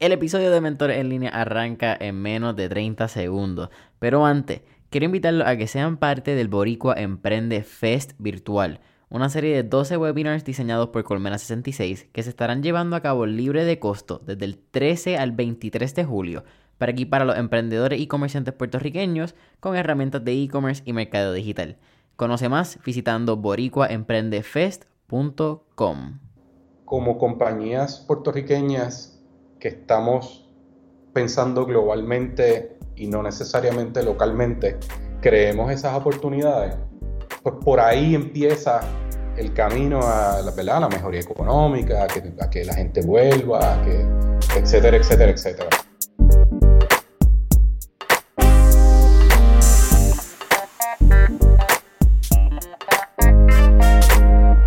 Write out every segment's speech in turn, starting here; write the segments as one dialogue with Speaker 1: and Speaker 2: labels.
Speaker 1: El episodio de Mentores en línea arranca en menos de 30 segundos, pero antes, quiero invitarlos a que sean parte del Boricua Emprende Fest virtual, una serie de 12 webinars diseñados por Colmena 66 que se estarán llevando a cabo libre de costo desde el 13 al 23 de julio para equipar a los emprendedores y comerciantes puertorriqueños con herramientas de e-commerce y mercado digital. Conoce más visitando boricuaemprendefest.com.
Speaker 2: Como compañías puertorriqueñas que estamos pensando globalmente y no necesariamente localmente, creemos esas oportunidades, pues por ahí empieza el camino a la, ¿verdad? la mejoría económica, a que, a que la gente vuelva, a que, etcétera, etcétera, etcétera.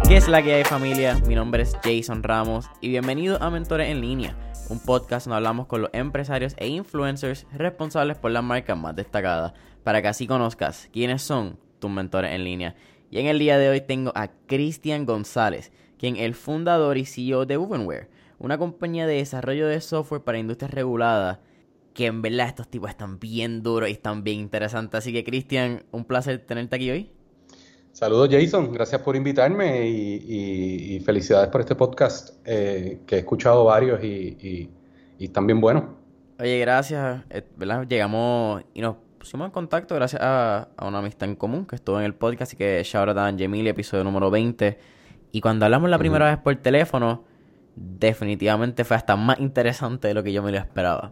Speaker 1: ¿Qué es la que hay familia? Mi nombre es Jason Ramos y bienvenido a Mentores en línea, un podcast donde hablamos con los empresarios e influencers responsables por las marcas más destacadas, para que así conozcas quiénes son tus mentores en línea. Y en el día de hoy tengo a Cristian González, quien es el fundador y CEO de Wovenware, una compañía de desarrollo de software para industrias reguladas que en verdad estos tipos están bien duros y están bien interesantes. Así que Cristian, un placer tenerte aquí hoy.
Speaker 2: Saludos Jason, gracias por invitarme y, felicidades por este podcast eh, que he escuchado varios y, están bien buenos.
Speaker 1: Oye, gracias, eh, ¿verdad? Llegamos y nos pusimos en contacto gracias a, una amistad en común que estuvo en el podcast, así que shout out a Gemili, episodio número 20. Y cuando hablamos la primera vez por teléfono, definitivamente fue hasta más interesante de lo que yo me lo esperaba.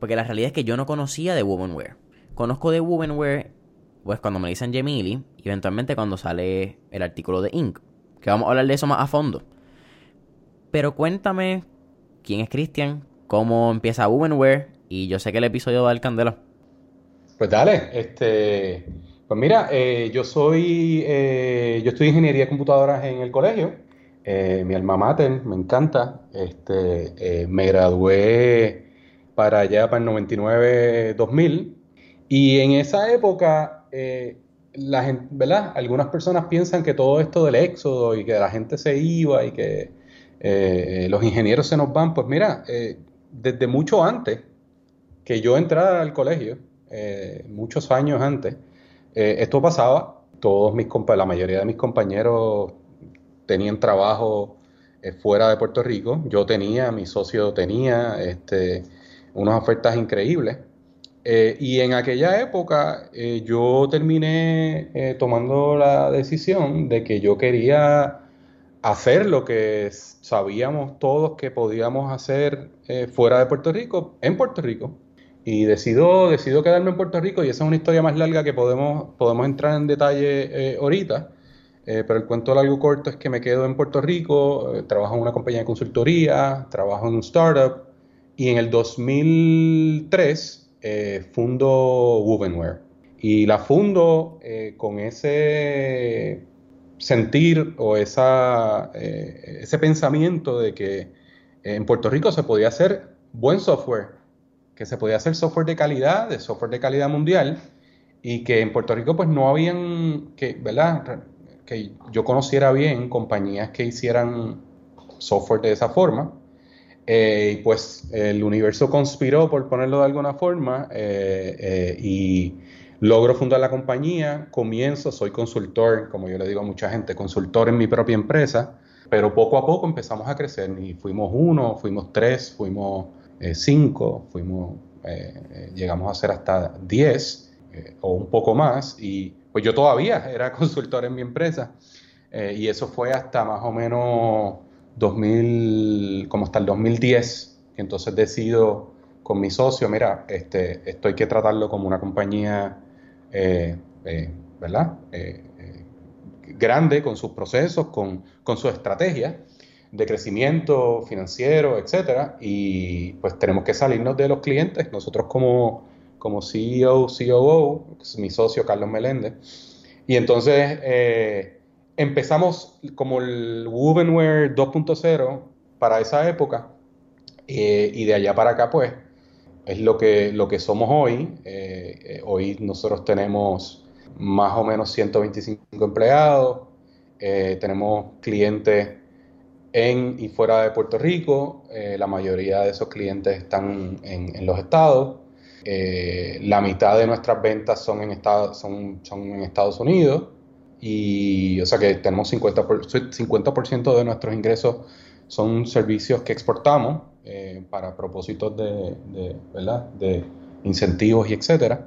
Speaker 1: Porque la realidad es que yo no conocía de Womanwear. Conozco de Womanwear pues cuando me dicen Gemili y eventualmente cuando sale el artículo de Inc. Que vamos a hablar de eso más a fondo. Pero cuéntame quién es Cristian, cómo empieza Womanwear y yo sé que el episodio va al candela.
Speaker 2: Pues dale, este, pues mira, eh, yo soy, eh, yo estudio ingeniería de computadoras en el colegio, eh, mi alma mater, me encanta, este, me gradué para allá para el 99-2000 y en esa época eh, la gente, ¿verdad? Algunas personas piensan que todo esto del éxodo y que la gente se iba y que eh, los ingenieros se nos van, pues mira, eh, desde mucho antes que yo entrara al colegio, muchos años antes, esto pasaba, todos mis la mayoría de mis compañeros tenían trabajo fuera de Puerto Rico, yo tenía, mi socio tenía, este, unas ofertas increíbles. Eh, y en aquella época eh, yo terminé eh, tomando la decisión de que yo quería hacer lo que sabíamos todos que podíamos hacer fuera de Puerto Rico, en Puerto Rico. Y decido, decido quedarme en Puerto Rico y esa es una historia más larga que podemos, podemos entrar en detalle ahorita. pero el cuento largo corto es que me quedo en Puerto Rico, trabajo en una compañía de consultoría, trabajo en un startup y en el 2003 eh, fundo Wovenware. Y la fundo eh, con ese sentir o esa, eh, ese pensamiento de que en Puerto Rico se podía hacer buen software, que se podía hacer software de calidad, de software de calidad mundial, y que en Puerto Rico pues no habían, que, ¿verdad? Que yo conociera bien compañías que hicieran software de esa forma. Eh, pues el universo conspiró, por ponerlo de alguna forma, eh, eh, y logro fundar la compañía, comienzo, soy consultor, como yo le digo a mucha gente, consultor en mi propia empresa, pero poco a poco empezamos a crecer y fuimos uno, fuimos tres, fuimos cinco, fuimos, llegamos a ser hasta diez o un poco más, y pues yo todavía era consultor en mi empresa, y eso fue hasta más o menos 2000, como hasta el 2010, que entonces decido con mi socio, mira, este, esto hay que tratarlo como una compañía, eh, eh, ¿verdad? Eh, grande, con sus procesos, con, con su estrategia de crecimiento financiero, etcétera, y pues tenemos que salirnos de los clientes. Nosotros como, como CEO, COO, mi socio Carlos Meléndez, y entonces empezamos como el Wovenware 2.0 para esa época eh, y de allá para acá pues es lo que, lo que somos hoy. Eh, eh, hoy nosotros tenemos más o menos 125 empleados, tenemos clientes en y fuera de Puerto Rico. La mayoría de esos clientes están en, los estados. La mitad de nuestras ventas son en, son, son en Estados Unidos. Y, o sea que tenemos 50%, 50 de nuestros ingresos son servicios que exportamos eh, para propósitos de, de, ¿verdad? de incentivos y etcétera.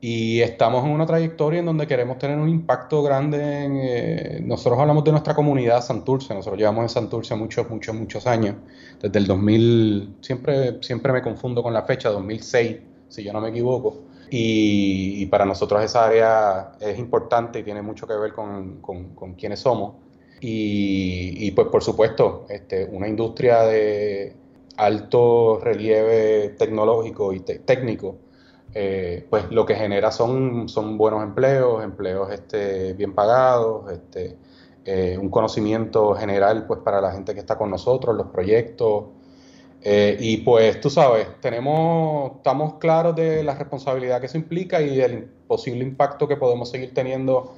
Speaker 2: Y estamos en una trayectoria en donde queremos tener un impacto grande. En, eh, nosotros hablamos de nuestra comunidad Santurce. Nosotros llevamos en Santurce muchos, muchos, muchos años. Desde el 2000, siempre, siempre me confundo con la fecha, 2006, si yo no me equivoco. Y, para nosotros esa área es importante y tiene mucho que ver con, con, quiénes somos. Y, pues por supuesto, este, una industria de alto relieve tecnológico y técnico eh, pues lo que genera son, son buenos empleos, empleos este, bien pagados, este, eh, un conocimiento general pues para la gente que está con nosotros, los proyectos. Eh, y pues tú sabes, tenemos, estamos claros de la responsabilidad que eso implica y del posible impacto que podemos seguir teniendo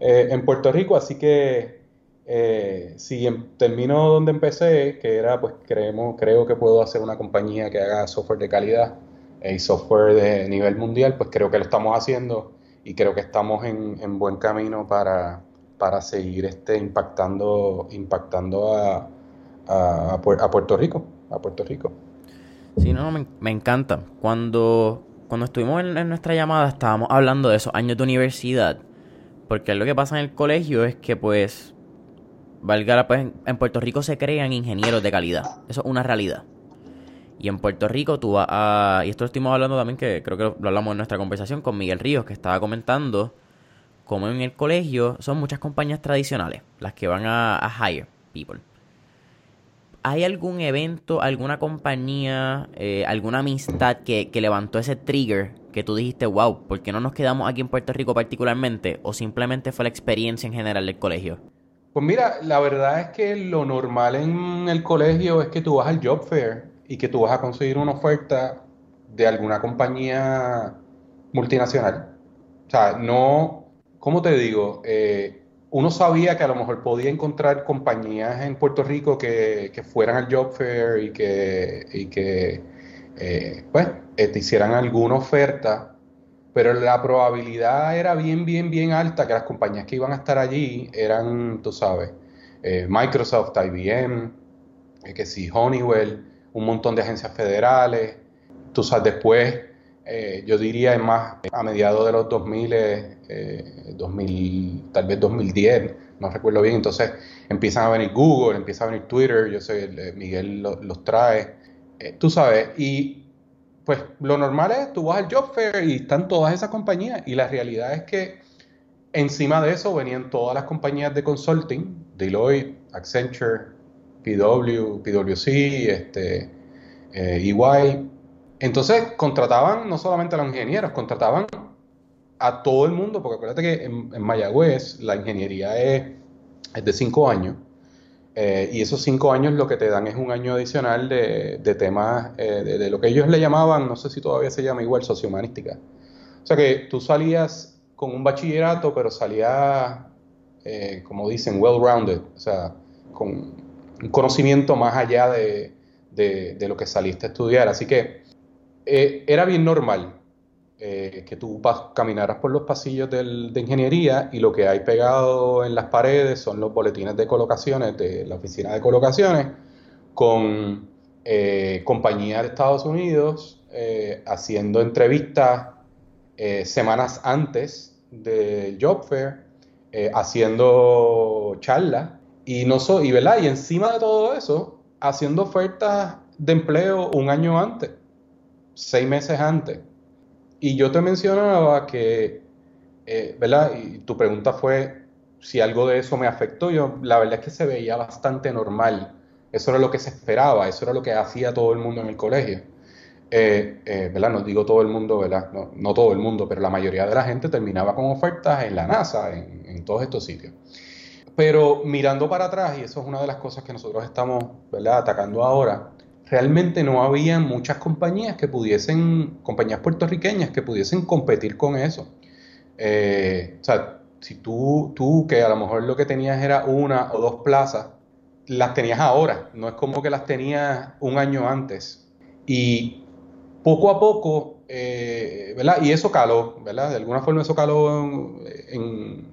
Speaker 2: en Puerto Rico. Así que si em, termino donde empecé, que era pues creemos, creo que puedo hacer una compañía que haga software de calidad y software de nivel mundial, pues creo que lo estamos haciendo y creo que estamos en, buen camino para, para seguir este, impactando, impactando a, a, Puerto Rico, a Puerto Rico.
Speaker 1: Sí, no, me, encanta. Cuando, cuando estuvimos en, nuestra llamada estábamos hablando de esos años de universidad, porque lo que pasa en el colegio es que pues, valga pues, en Puerto Rico se crean ingenieros de calidad. Eso es una realidad. Y en Puerto Rico tú vas a... Y esto lo estuvimos hablando también, que creo que lo hablamos en nuestra conversación con Miguel Ríos, que estaba comentando cómo en el colegio son muchas compañías tradicionales las que van a, hire people. ¿Hay algún evento, alguna compañía, eh, alguna amistad que, que, levantó ese trigger que tú dijiste, wow, ¿por qué no nos quedamos aquí en Puerto Rico particularmente? ¿O simplemente fue la experiencia en general del colegio?
Speaker 2: Pues mira, la verdad es que lo normal en el colegio es que tú vas al job fair y que tú vas a conseguir una oferta de alguna compañía multinacional. O sea, no, ¿cómo te digo? Eh, uno sabía que a lo mejor podía encontrar compañías en Puerto Rico que, fueran al job fair y que, y que eh, pues, eh, te hicieran alguna oferta, pero la probabilidad era bien, bien, bien alta que las compañías que iban a estar allí eran, tú sabes, Microsoft, IBM, que sí, Honeywell, un montón de agencias federales. Tú sabes, después, eh, yo diría, más, a mediados de los 2000, eh, 2000, tal vez 2010, no recuerdo bien, entonces empiezan a venir Google, empieza a venir Twitter, yo sé, Miguel los trae, eh, tú sabes, y pues lo normal es, tú vas al job fair y están todas esas compañías, y la realidad es que encima de eso venían todas las compañías de consulting, Deloitte, Accenture, PW, PwC, este, eh, EY. Entonces contrataban no solamente a los ingenieros, contrataban a todo el mundo, porque acuérdate que en, Mayagüez la ingeniería es, de cinco años. Eh, y esos cinco años lo que te dan es un año adicional de, temas, eh, de, lo que ellos le llamaban, no sé si todavía se llama igual, sociohumanística. O sea que tú salías con un bachillerato, pero salías, como dicen, well-rounded, o sea, con un conocimiento más allá de, lo que saliste a estudiar. Así que eh, era bien normal eh, que tú caminaras por los pasillos de ingeniería y lo que hay pegado en las paredes son los boletines de colocaciones de la oficina de colocaciones con eh, compañías de Estados Unidos haciendo entrevistas semanas antes del job fair, haciendo charlas y, no so, y, ¿verdad? y encima de todo eso, haciendo ofertas de empleo un año antes, seis meses antes. Y yo te mencionaba que, eh, ¿verdad? Y tu pregunta fue si algo de eso me afectó. Yo, la verdad es que se veía bastante normal. Eso era lo que se esperaba, eso era lo que hacía todo el mundo en el colegio. Eh, eh, ¿verdad? No digo todo el mundo, ¿verdad? No, todo el mundo, pero la mayoría de la gente terminaba con ofertas en la NASA, en, en todos estos sitios. Pero mirando para atrás, y eso es una de las cosas que nosotros estamos ¿verdad? atacando ahora, realmente no había muchas compañías que pudiesen, compañías puertorriqueñas que pudiesen competir con eso. Eh, o sea, si tú, tú, que a lo mejor lo que tenías era una o dos plazas las tenías ahora, no es como que las tenías un año antes. Y poco a poco, eh, ¿verdad? Y eso caló, ¿verdad? De alguna forma eso caló en,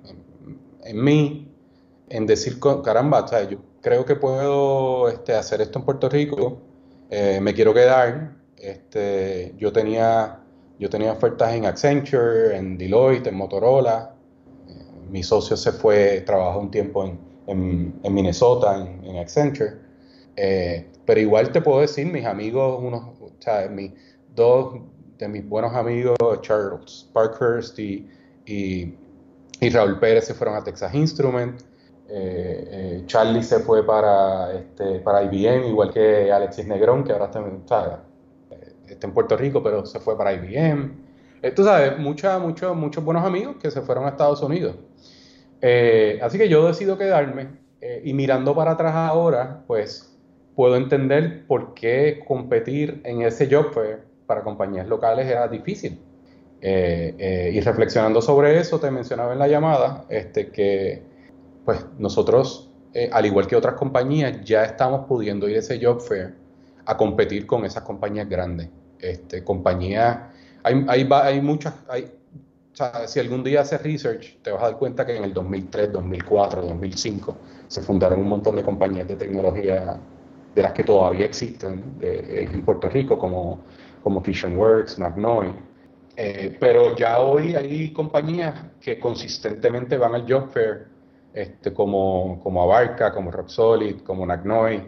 Speaker 2: en, mí, en decir, caramba, yo creo que puedo este, hacer esto en Puerto Rico, eh, me quiero quedar. Este, yo tenía yo tenía ofertas en Accenture, en Deloitte, en Motorola. Eh, mi socio se fue, trabajó un tiempo en, en, Minnesota, en, Accenture. Eh, pero igual te puedo decir, mis amigos, unos, o sea, mi, dos de mis buenos amigos, Charles Parkhurst y, y, Raúl Pérez, se fueron a Texas Instruments. Eh, Charlie se fue para, este, para IBM, igual que Alexis Negrón, que ahora está, está en Puerto Rico, pero se fue para IBM. Eh, tú sabes, mucha, muchos muchos buenos amigos que se fueron a Estados Unidos. Eh, así que yo decido quedarme eh, y mirando para atrás ahora, pues puedo entender por qué competir en ese job fair para compañías locales era difícil. y reflexionando sobre eso, te mencionaba en la llamada este, que pues nosotros, al igual que otras compañías, ya estamos pudiendo ir a ese job fair a competir con esas compañías grandes este, compañías, hay, hay, hay muchas, hay, si algún día haces research, te vas a dar cuenta que en el 2003, 2004, 2005 se fundaron un montón de compañías de tecnología de las que todavía existen en Puerto Rico, como, como Works, Magnoy. Eh, pero ya hoy hay compañías que consistentemente van al job fair, este, como, como Abarca, como Rock Solid, como Nagnoy,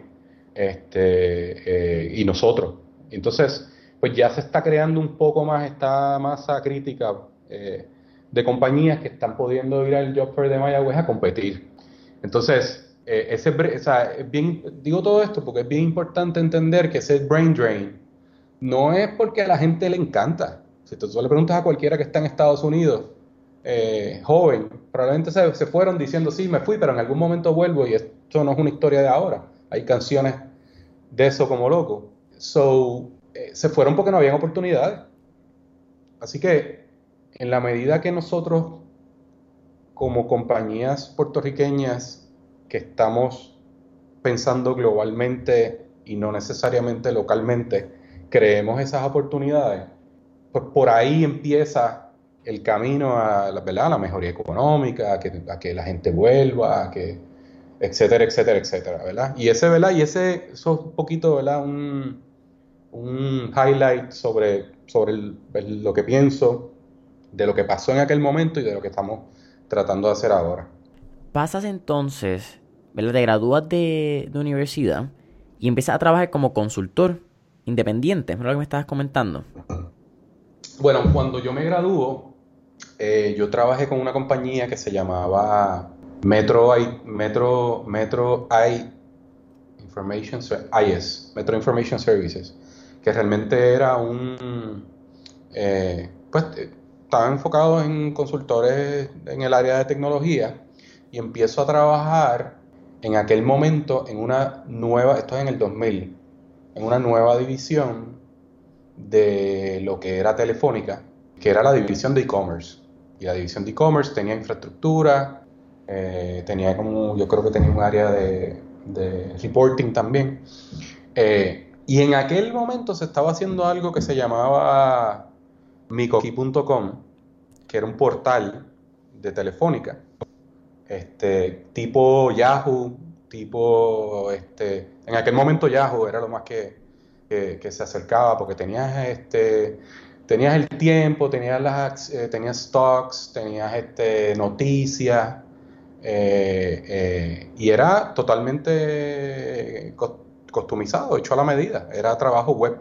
Speaker 2: este, eh, y nosotros. Entonces, pues ya se está creando un poco más esta masa crítica eh, de compañías que están pudiendo ir al Job Fair de Mayagüez a competir. Entonces, eh, ese, o sea, bien, digo todo esto porque es bien importante entender que ese brain drain no es porque a la gente le encanta. Si tú le preguntas a cualquiera que está en Estados Unidos, eh, joven, probablemente se, fueron diciendo, sí, me fui, pero en algún momento vuelvo y esto no es una historia de ahora. Hay canciones de eso como loco. So, eh, se fueron porque no habían oportunidades. Así que en la medida que nosotros, como compañías puertorriqueñas que estamos pensando globalmente y no necesariamente localmente, creemos esas oportunidades, pues por ahí empieza el camino a, ¿verdad? la mejoría económica, a que, a que la gente vuelva, a que, etcétera, etcétera, etcétera, ¿verdad? Y ese, ¿verdad? Y ese, eso es un poquito, ¿verdad? Un, un highlight sobre, sobre lo que pienso, de lo que pasó en aquel momento y de lo que estamos tratando de hacer ahora.
Speaker 1: Pasas entonces, ¿verdad? Te gradúas de, de universidad y empiezas a trabajar como consultor independiente, ¿es lo que me estabas comentando?
Speaker 2: Bueno, cuando yo me graduó, eh, yo trabajé con una compañía que se llamaba Metro I, Metro, Metro I Information IS, Metro Information Services que realmente era un, eh, pues estaba enfocado en consultores en el área de tecnología y empiezo a trabajar en aquel momento en una nueva, esto es en el 2000, en una nueva división de lo que era Telefónica, que era la división de e-commerce. Y la división de e-commerce tenía infraestructura, eh, tenía como, yo creo que tenía un área de, de reporting también. Eh, y en aquel momento se estaba haciendo algo que se llamaba Mikoki.com, que era un portal de telefónica, este, tipo Yahoo, tipo, este, en aquel momento Yahoo era lo más que, se acercaba porque tenías, este, tenías el tiempo, tenías las, eh, tenías stocks, tenías, este, noticias, eh, eh, y era totalmente customizado, hecho a la medida. Era trabajo web.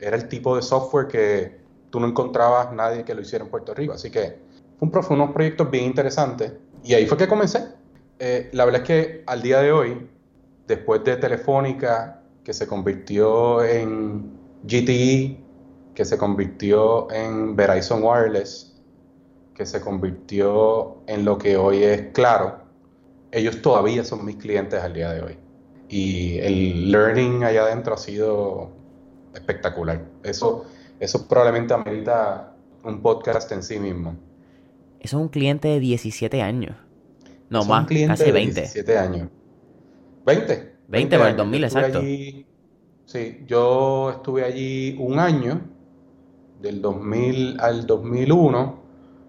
Speaker 2: Era el tipo de software que tú no encontrabas nadie que lo hiciera en Puerto Rico. Así que fue un, unos proyectos bien interesantes. Y ahí fue que comencé. Eh, la verdad es que al día de hoy, después de Telefónica, que se convirtió en GTE, que se convirtió en Verizon Wireless, que se convirtió en lo que hoy es Claro, ellos todavía son mis clientes al día de hoy y el learning allá adentro ha sido espectacular. Eso, eso probablemente amerita un podcast en sí mismo.
Speaker 1: Eso es un cliente de 17 años. No, más, casi 20.
Speaker 2: 17 años. 20.
Speaker 1: 20 por el 2000, exacto.
Speaker 2: sí, yo estuve allí un año, del 2000 al 2001.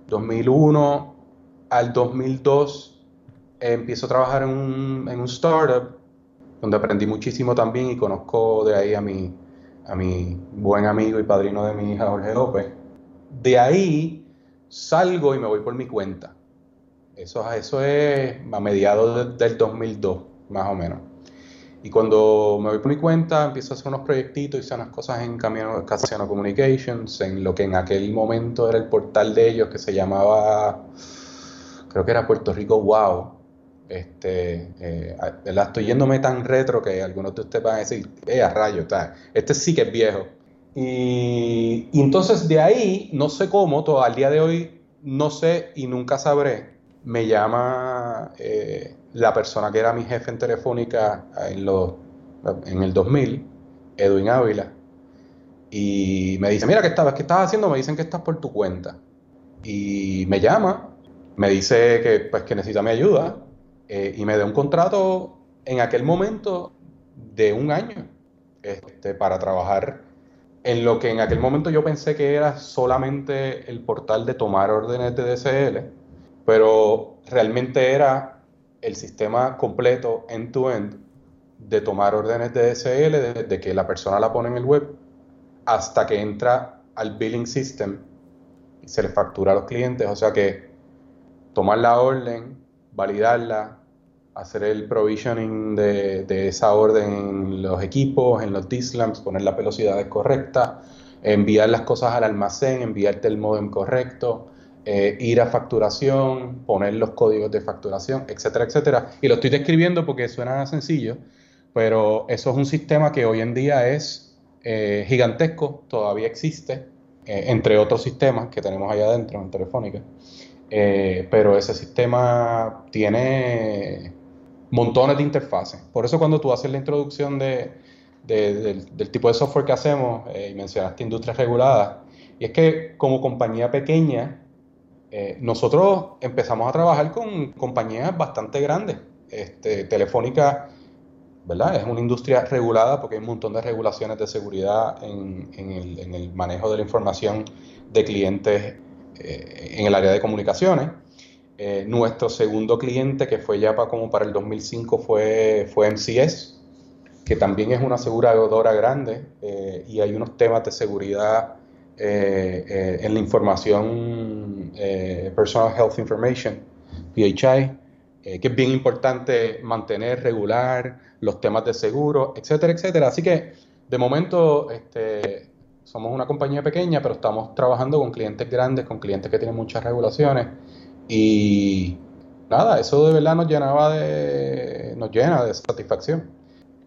Speaker 2: 2001 al 2002 empiezo a trabajar en un, en un startup donde aprendí muchísimo también y conozco de ahí a mi, a mi buen amigo y padrino de mi hija Jorge López. De ahí salgo y me voy por mi cuenta. Eso, eso es a mediados del 2002, más o menos. Y cuando me voy por mi cuenta, empiezo a hacer unos proyectitos, hice unas cosas en Casiano Communications, en lo que en aquel momento era el portal de ellos que se llamaba, creo que era Puerto Rico Wow. Este, eh, Estoy yéndome tan retro que algunos de ustedes van a decir, eh, a rayo, este sí que es viejo. Y, y, entonces de ahí, no sé cómo, al día de hoy no sé y nunca sabré, me llama eh, la persona que era mi jefe en Telefónica en, en el 2000, Edwin Ávila, y me dice, mira, ¿qué estás, ¿qué estás haciendo? Me dicen que estás por tu cuenta. Y me llama, me dice que, pues, que necesita mi ayuda eh, y me da un contrato en aquel momento de un año este, para trabajar en lo que en aquel momento yo pensé que era solamente el portal de tomar órdenes de DSL, pero realmente era el sistema completo end-to-end de tomar órdenes de DSL desde que la persona la pone en el web hasta que entra al billing system y se le factura a los clientes. O sea que tomar la orden, validarla, hacer el provisioning de, esa orden en los equipos, en los DSLAMs, poner las velocidades correctas, enviar las cosas al almacén, enviarte el modem correcto, eh, ir a facturación, poner los códigos de facturación, etcétera, etcétera. Y lo estoy describiendo porque suena sencillo, pero eso es un sistema que hoy en día es eh, gigantesco, todavía existe, eh, entre otros sistemas que tenemos allá adentro en Telefónica. pero ese sistema tiene montones de interfaces. Por eso cuando tú haces la introducción de, del, tipo de software que hacemos, y mencionaste industrias reguladas, y es que como compañía pequeña, eh, nosotros empezamos a trabajar con compañías bastante grandes. Este, Telefónica, ¿verdad? Es una industria regulada porque hay un montón de regulaciones de seguridad en, el, manejo de la información de clientes eh, en el área de comunicaciones. Eh, nuestro segundo cliente, que fue ya para, como para el 2005, fue, fue MCS, que también es una aseguradora grande y hay unos temas de seguridad eh, eh, en la información eh, Personal Health Information, PHI, que es bien importante mantener, regular los temas de seguro, etcétera, etcétera. Así que de momento este, somos una compañía pequeña, pero estamos trabajando con clientes grandes, con clientes que tienen muchas regulaciones y nada, eso de verdad nos llenaba de, nos llena de satisfacción.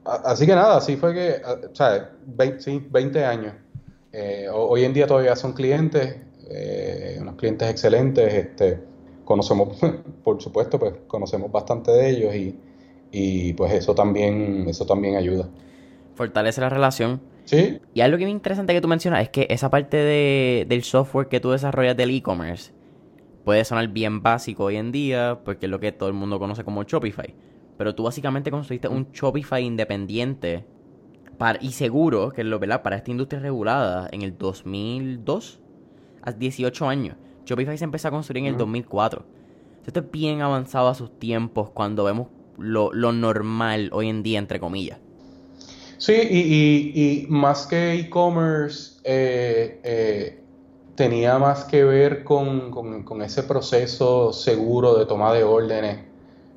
Speaker 2: Así que nada, así fue que, o sea, 20, 20 años eh, hoy en día todavía son clientes, eh, unos clientes excelentes, este, conocemos, por supuesto, pues conocemos bastante de ellos y, pues eso también, eso también ayuda.
Speaker 1: Fortalece la relación.
Speaker 2: Sí.
Speaker 1: Y algo que me interesante que tú mencionas es que esa parte de, del software que tú desarrollas del e-commerce puede sonar bien básico hoy en día porque es lo que todo el mundo conoce como Shopify. Pero tú básicamente construiste un Shopify independiente y seguro que lo ¿verdad? para esta industria regulada en el 2002, a 18 años. Shopify se empezó a construir en el 2004. Esto es bien avanzado a sus tiempos cuando vemos lo, normal hoy en día, entre comillas.
Speaker 2: Sí, y, más que e-commerce, eh, eh, tenía más que ver con, ese proceso seguro de toma de órdenes.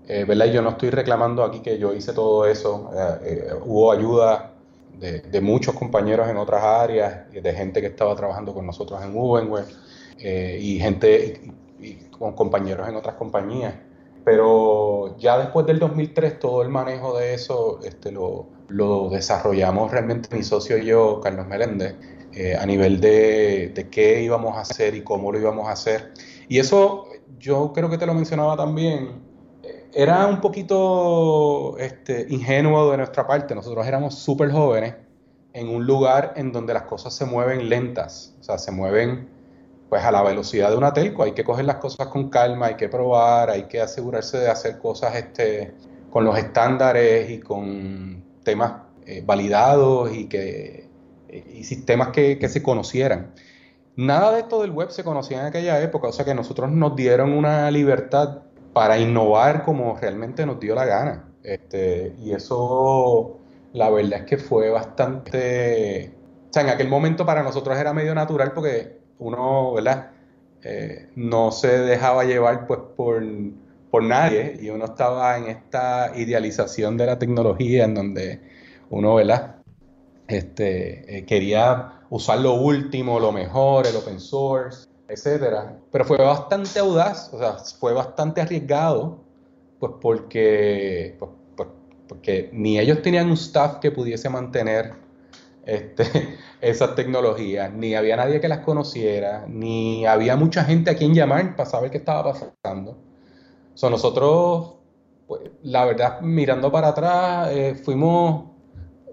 Speaker 2: Eh, ¿verdad? Yo no estoy reclamando aquí que yo hice todo eso. hubo ayuda de, muchos compañeros en otras áreas, de gente que estaba trabajando con nosotros en Ubenware eh, y gente y, con compañeros en otras compañías. Pero ya después del 2003 todo el manejo de eso este, lo, desarrollamos realmente mi socio y yo, Carlos Meléndez, eh, a nivel de, de, qué íbamos a hacer y cómo lo íbamos a hacer. Y eso yo creo que te lo mencionaba también, era un poquito este, ingenuo de nuestra parte. Nosotros éramos súper jóvenes en un lugar en donde las cosas se mueven lentas, o sea, se mueven pues a la velocidad de una telco. Hay que coger las cosas con calma, hay que probar, hay que asegurarse de hacer cosas este, con los estándares y con temas eh, validados y, que, y sistemas que, que se conocieran. Nada de esto del web se conocía en aquella época, o sea que nosotros nos dieron una libertad para innovar como realmente nos dio la gana. Este, y eso, la verdad es que fue bastante... O sea, en aquel momento para nosotros era medio natural porque uno, ¿verdad? Eh, no se dejaba llevar pues por, por nadie y uno estaba en esta idealización de la tecnología en donde uno, ¿verdad? Este, eh, quería usar lo último, lo mejor, el open source, etcétera. Pero fue bastante audaz, o sea, fue bastante arriesgado, pues porque, pues, pues, porque ni ellos tenían un staff que pudiese mantener este, esas tecnologías, ni había nadie que las conociera, ni había mucha gente a quien llamar para saber qué estaba pasando. So, nosotros, pues, la verdad, mirando para atrás, eh, fuimos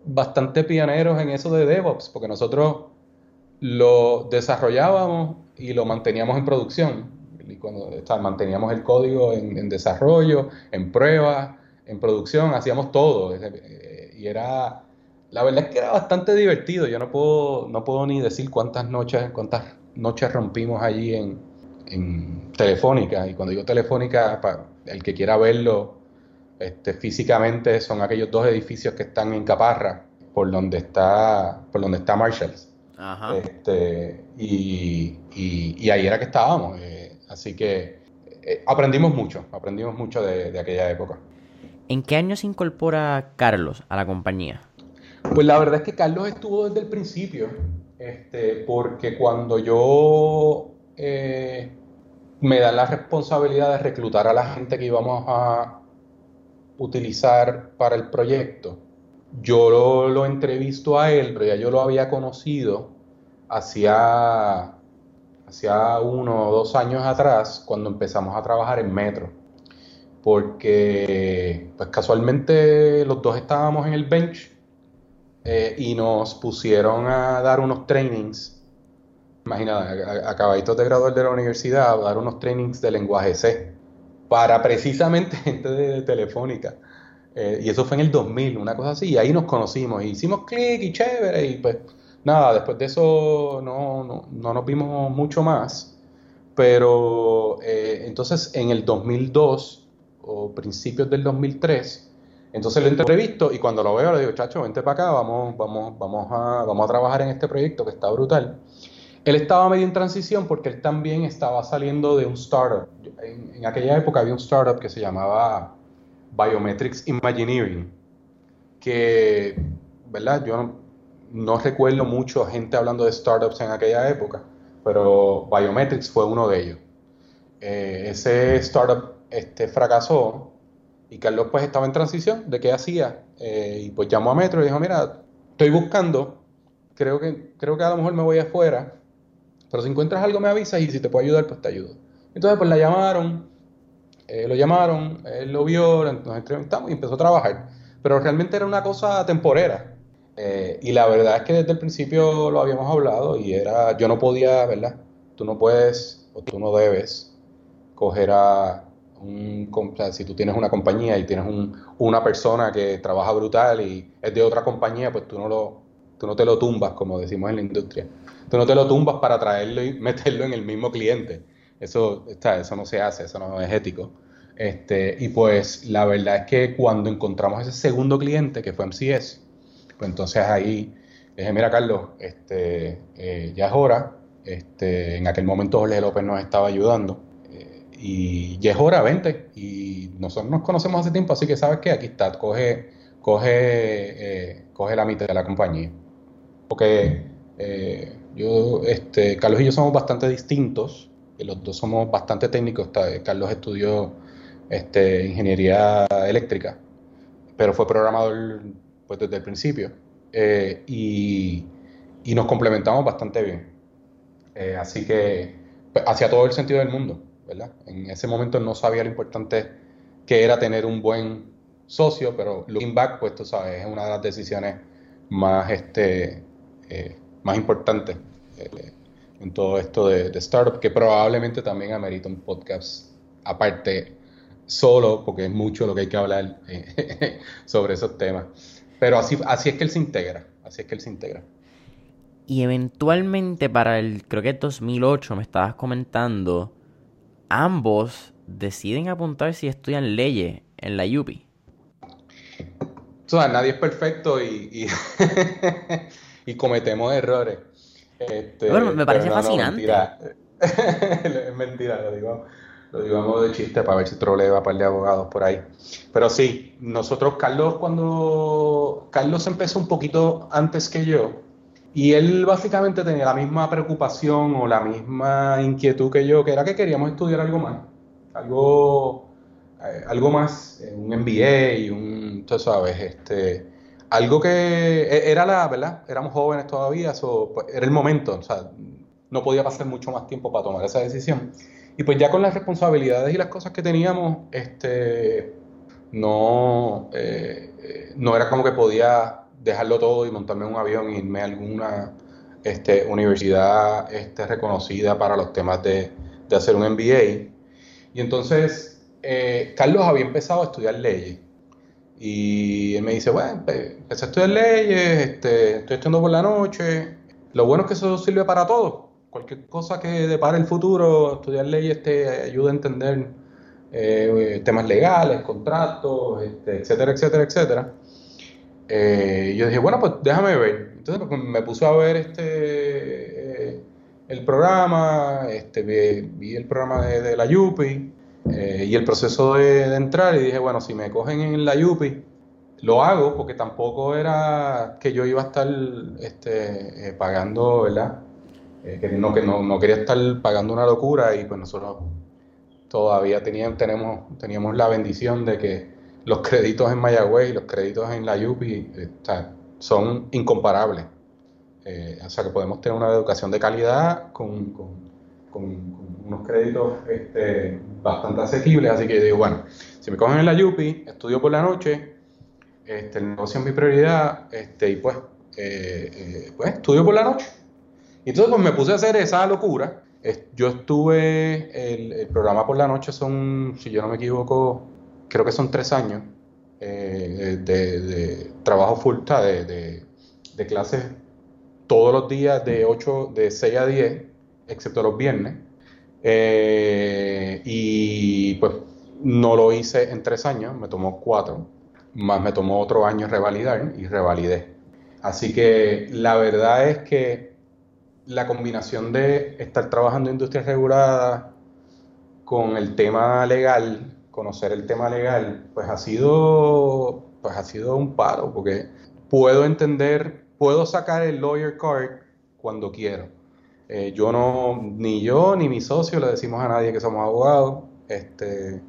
Speaker 2: bastante pioneros en eso de DevOps, porque nosotros lo desarrollábamos y lo manteníamos en producción. Y cuando manteníamos el código en, desarrollo, en pruebas, en producción, hacíamos todo. Eh, y era, la verdad es que era bastante divertido. Yo no puedo, no puedo ni decir cuántas noches, cuántas noches rompimos allí en, en Telefónica. Y cuando digo Telefónica, para el que quiera verlo, este, físicamente son aquellos dos edificios que están en Caparra, por donde está, por donde está Marshalls. Este, y, ahí era que estábamos. Eh, así que eh, aprendimos mucho, aprendimos mucho de, aquella época.
Speaker 1: ¿En qué año se incorpora Carlos a la compañía?
Speaker 2: Pues la verdad es que Carlos estuvo desde el principio, este, porque cuando yo eh, me dan la responsabilidad de reclutar a la gente que íbamos a utilizar para el proyecto, yo lo, lo, entrevisto a él, pero ya yo lo había conocido hacía, hacía uno o dos años atrás, cuando empezamos a trabajar en Metro. Porque, pues casualmente los dos estábamos en el bench eh, y nos pusieron a dar unos trainings. Imagina, acabaditos de graduar de la universidad, a dar unos trainings de lenguaje C para precisamente gente de Telefónica. Eh, y eso fue en el 2000, una cosa así. Y ahí nos conocimos. Hicimos clic y chévere. Y pues nada, después de eso no, no, nos vimos mucho más. Pero eh, entonces en el 2002 o principios del 2003, entonces lo entrevisto y cuando lo veo le digo, chacho, vente para acá, vamos, vamos, vamos, a, vamos a trabajar en este proyecto que está brutal. Él estaba medio en transición porque él también estaba saliendo de un startup. en aquella época había un startup que se llamaba Biometrics Imagineering, que, ¿verdad? Yo no, recuerdo mucho gente hablando de startups en aquella época, pero Biometrics fue uno de ellos. Eh, ese startup este, fracasó y Carlos pues estaba en transición de qué hacía eh, y pues llamó a Metro y dijo, mira, estoy buscando, creo que, creo que a lo mejor me voy afuera, pero si encuentras algo me avisas y si te puedo ayudar pues te ayudo. Entonces pues la llamaron, eh, lo llamaron, él lo vio, nos entrevistamos y empezó a trabajar. Pero realmente era una cosa temporera. Eh, y la verdad es que desde el principio lo habíamos hablado y era, yo no podía, ¿verdad? Tú no puedes o tú no debes coger a un, si tú tienes una compañía y tienes un, una persona que trabaja brutal y es de otra compañía, pues tú no lo, tú no te lo tumbas, como decimos en la industria. Tú no te lo tumbas para traerlo y meterlo en el mismo cliente. Eso, está, eso no se hace, eso no es ético. Este, y pues la verdad es que cuando encontramos ese segundo cliente, que fue MCS, pues entonces ahí dije, mira Carlos, este, eh, ya es hora. Este, en aquel momento Jorge López nos estaba ayudando. Eh, y ya es hora, vente. Y nosotros nos conocemos hace tiempo, así que sabes que aquí está, coge, coge, eh, coge la mitad de la compañía. Porque yo, este, Carlos y yo somos bastante distintos los dos somos bastante técnicos. Carlos estudió este, ingeniería eléctrica, pero fue programador pues, desde el principio. Eh, y, nos complementamos bastante bien. Eh, así que pues, hacía todo el sentido del mundo, ¿verdad? En ese momento no sabía lo importante que era tener un buen socio, pero looking back, pues tú sabes, es una de las decisiones más, este, eh, más importantes en todo esto de, startup, que probablemente también amerita un podcast aparte solo, porque es mucho lo que hay que hablar sobre esos temas. Pero así, así es que él se integra, así es que él se integra.
Speaker 1: Y eventualmente para el, creo que 2008, me estabas comentando, ambos deciden apuntar si estudian leyes en la UPI.
Speaker 2: O sea, nadie es perfecto y, y, cometemos errores.
Speaker 1: Este, bueno, me parece fascinante.
Speaker 2: es mentira, lo digo, lo digo de chiste para ver si trolea para el de abogados por ahí. Pero sí, nosotros, Carlos, cuando Carlos empezó un poquito antes que yo, y él básicamente tenía la misma preocupación o la misma inquietud que yo, que era que queríamos estudiar algo más, algo, eh, algo más, eh, un MBA y un, tú sabes, este, algo que e, era la, ¿verdad? Éramos jóvenes todavía, so, pues, era el momento, o sea, no podía pasar mucho más tiempo para tomar esa decisión. Y pues ya con las responsabilidades y las cosas que teníamos, este, no, eh, no era como que podía dejarlo todo y montarme en un avión e irme a alguna este, universidad este, reconocida para los temas de, hacer un MBA. Y entonces, eh, Carlos había empezado a estudiar leyes. Y él me dice, bueno, empecé a estudiar leyes, este, estoy estudiando por la noche. Lo bueno es que eso sirve para todo. Cualquier cosa que depare el futuro, estudiar leyes te ayuda a entender eh, temas legales, contratos, este, etcétera, etcétera, etcétera. Eh, yo dije, bueno, pues déjame ver. Entonces pues, me puse a ver este eh, el programa, este, vi, el programa de, la Yupi eh, y el proceso de, entrar y dije, bueno, si me cogen en la Yupi, lo hago porque tampoco era que yo iba a estar este, pagando, ¿verdad? Que, no, que no, no, quería estar pagando una locura y pues nosotros todavía teníamos, tenemos, teníamos la bendición de que los créditos en Mayagüez y los créditos en la UPI eh, son incomparables. Eh, o sea que podemos tener una educación de calidad con, unos créditos este, bastante asequibles. Así que digo, bueno, si me cogen en la UPI, estudio por la noche, este, el negocio es mi prioridad, este, y pues, eh, pues estudio por la noche. Entonces pues me puse a hacer esa locura. Yo estuve, el, programa por la noche son, si yo no me equivoco, creo que son tres años eh, de, trabajo full de, de, clases todos los días de 8, de 6 a 10, excepto los viernes. Eh, y pues no lo hice en tres años, me tomó cuatro, más me tomó otro año revalidar y revalidé. Así que la verdad es que la combinación de estar trabajando en industrias reguladas con el tema legal conocer el tema legal, pues ha sido, pues ha sido un paro, porque puedo entender, puedo sacar el lawyer card cuando quiero. Eh, yo no, ni yo ni mi socio le decimos a nadie que somos abogados. Este,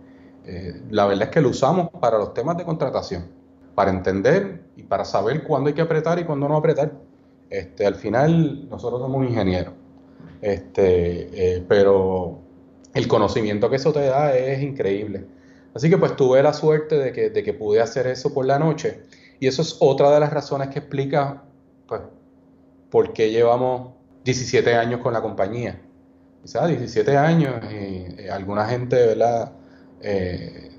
Speaker 2: eh, la verdad es que lo usamos para los temas de contratación, para entender y para saber cuándo hay que apretar y cuándo no apretar. Este, al final nosotros somos ingenieros, este, eh, pero el conocimiento que eso te da es increíble. Así que pues tuve la suerte de que, de que pude hacer eso por la noche. Y eso es otra de las razones que explica pues, por qué llevamos 17 años con la compañía. Sea, 17 años y, eh, alguna gente, eh,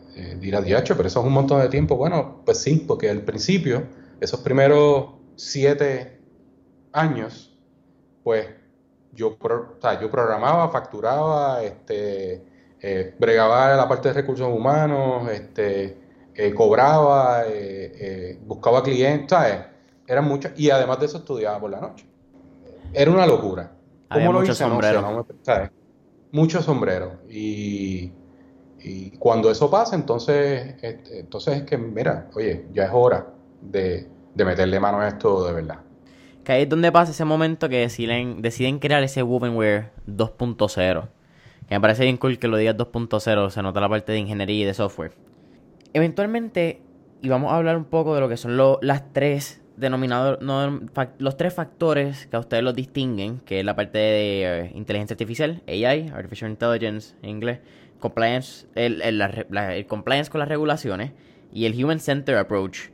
Speaker 2: dirá, diacho, pero eso es un montón de tiempo. Bueno, pues sí, porque al principio, esos primeros 7 años, pues yo, yo programaba, facturaba, este, eh, bregaba la parte de recursos humanos, este, eh, cobraba, eh, buscaba clientes, eran muchas, y además de eso estudiaba por la noche. Era una locura.
Speaker 1: ¿Cómo lo hice? Sombrero. No,
Speaker 2: Muchos sombreros. Y, y, cuando eso pasa, entonces, este, entonces es que, mira, oye, ya es hora de, de meterle mano a esto de verdad.
Speaker 1: Que ahí es donde pasa ese momento que deciden, crear ese Wovenware 2.0 que me parece bien cool que lo digas 2.0, se nota la parte de ingeniería y de software. Eventualmente, y vamos a hablar un poco de lo que son las tres denominadores, los tres factores que a ustedes los distinguen, que es la parte de eh, inteligencia artificial, AI, Artificial Intelligence en inglés, compliance, el, el, compliance con las regulaciones y el Human Center Approach.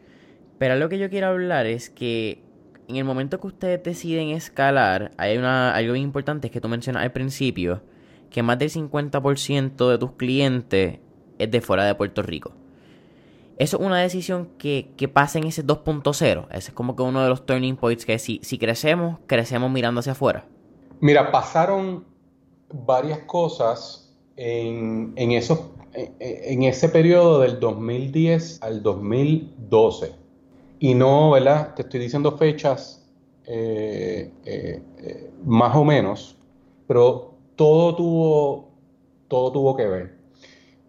Speaker 1: Pero lo que yo quiero hablar es que en el momento que ustedes deciden escalar, hay una, algo bien importante que tú mencionas al principio, que más del 50% de tus clientes es de fuera de Puerto Rico. Eso es una decisión que, que pasa en ese 2.0. Ese es como que uno de los turning points que si, si crecemos, crecemos mirando hacia afuera.
Speaker 2: Mira, pasaron varias cosas en, en, en ese periodo del 2010 al 2012. Y no, ¿verdad? Te estoy diciendo fechas eh, eh, eh, más o menos, pero todo tuvo, todo tuvo que ver.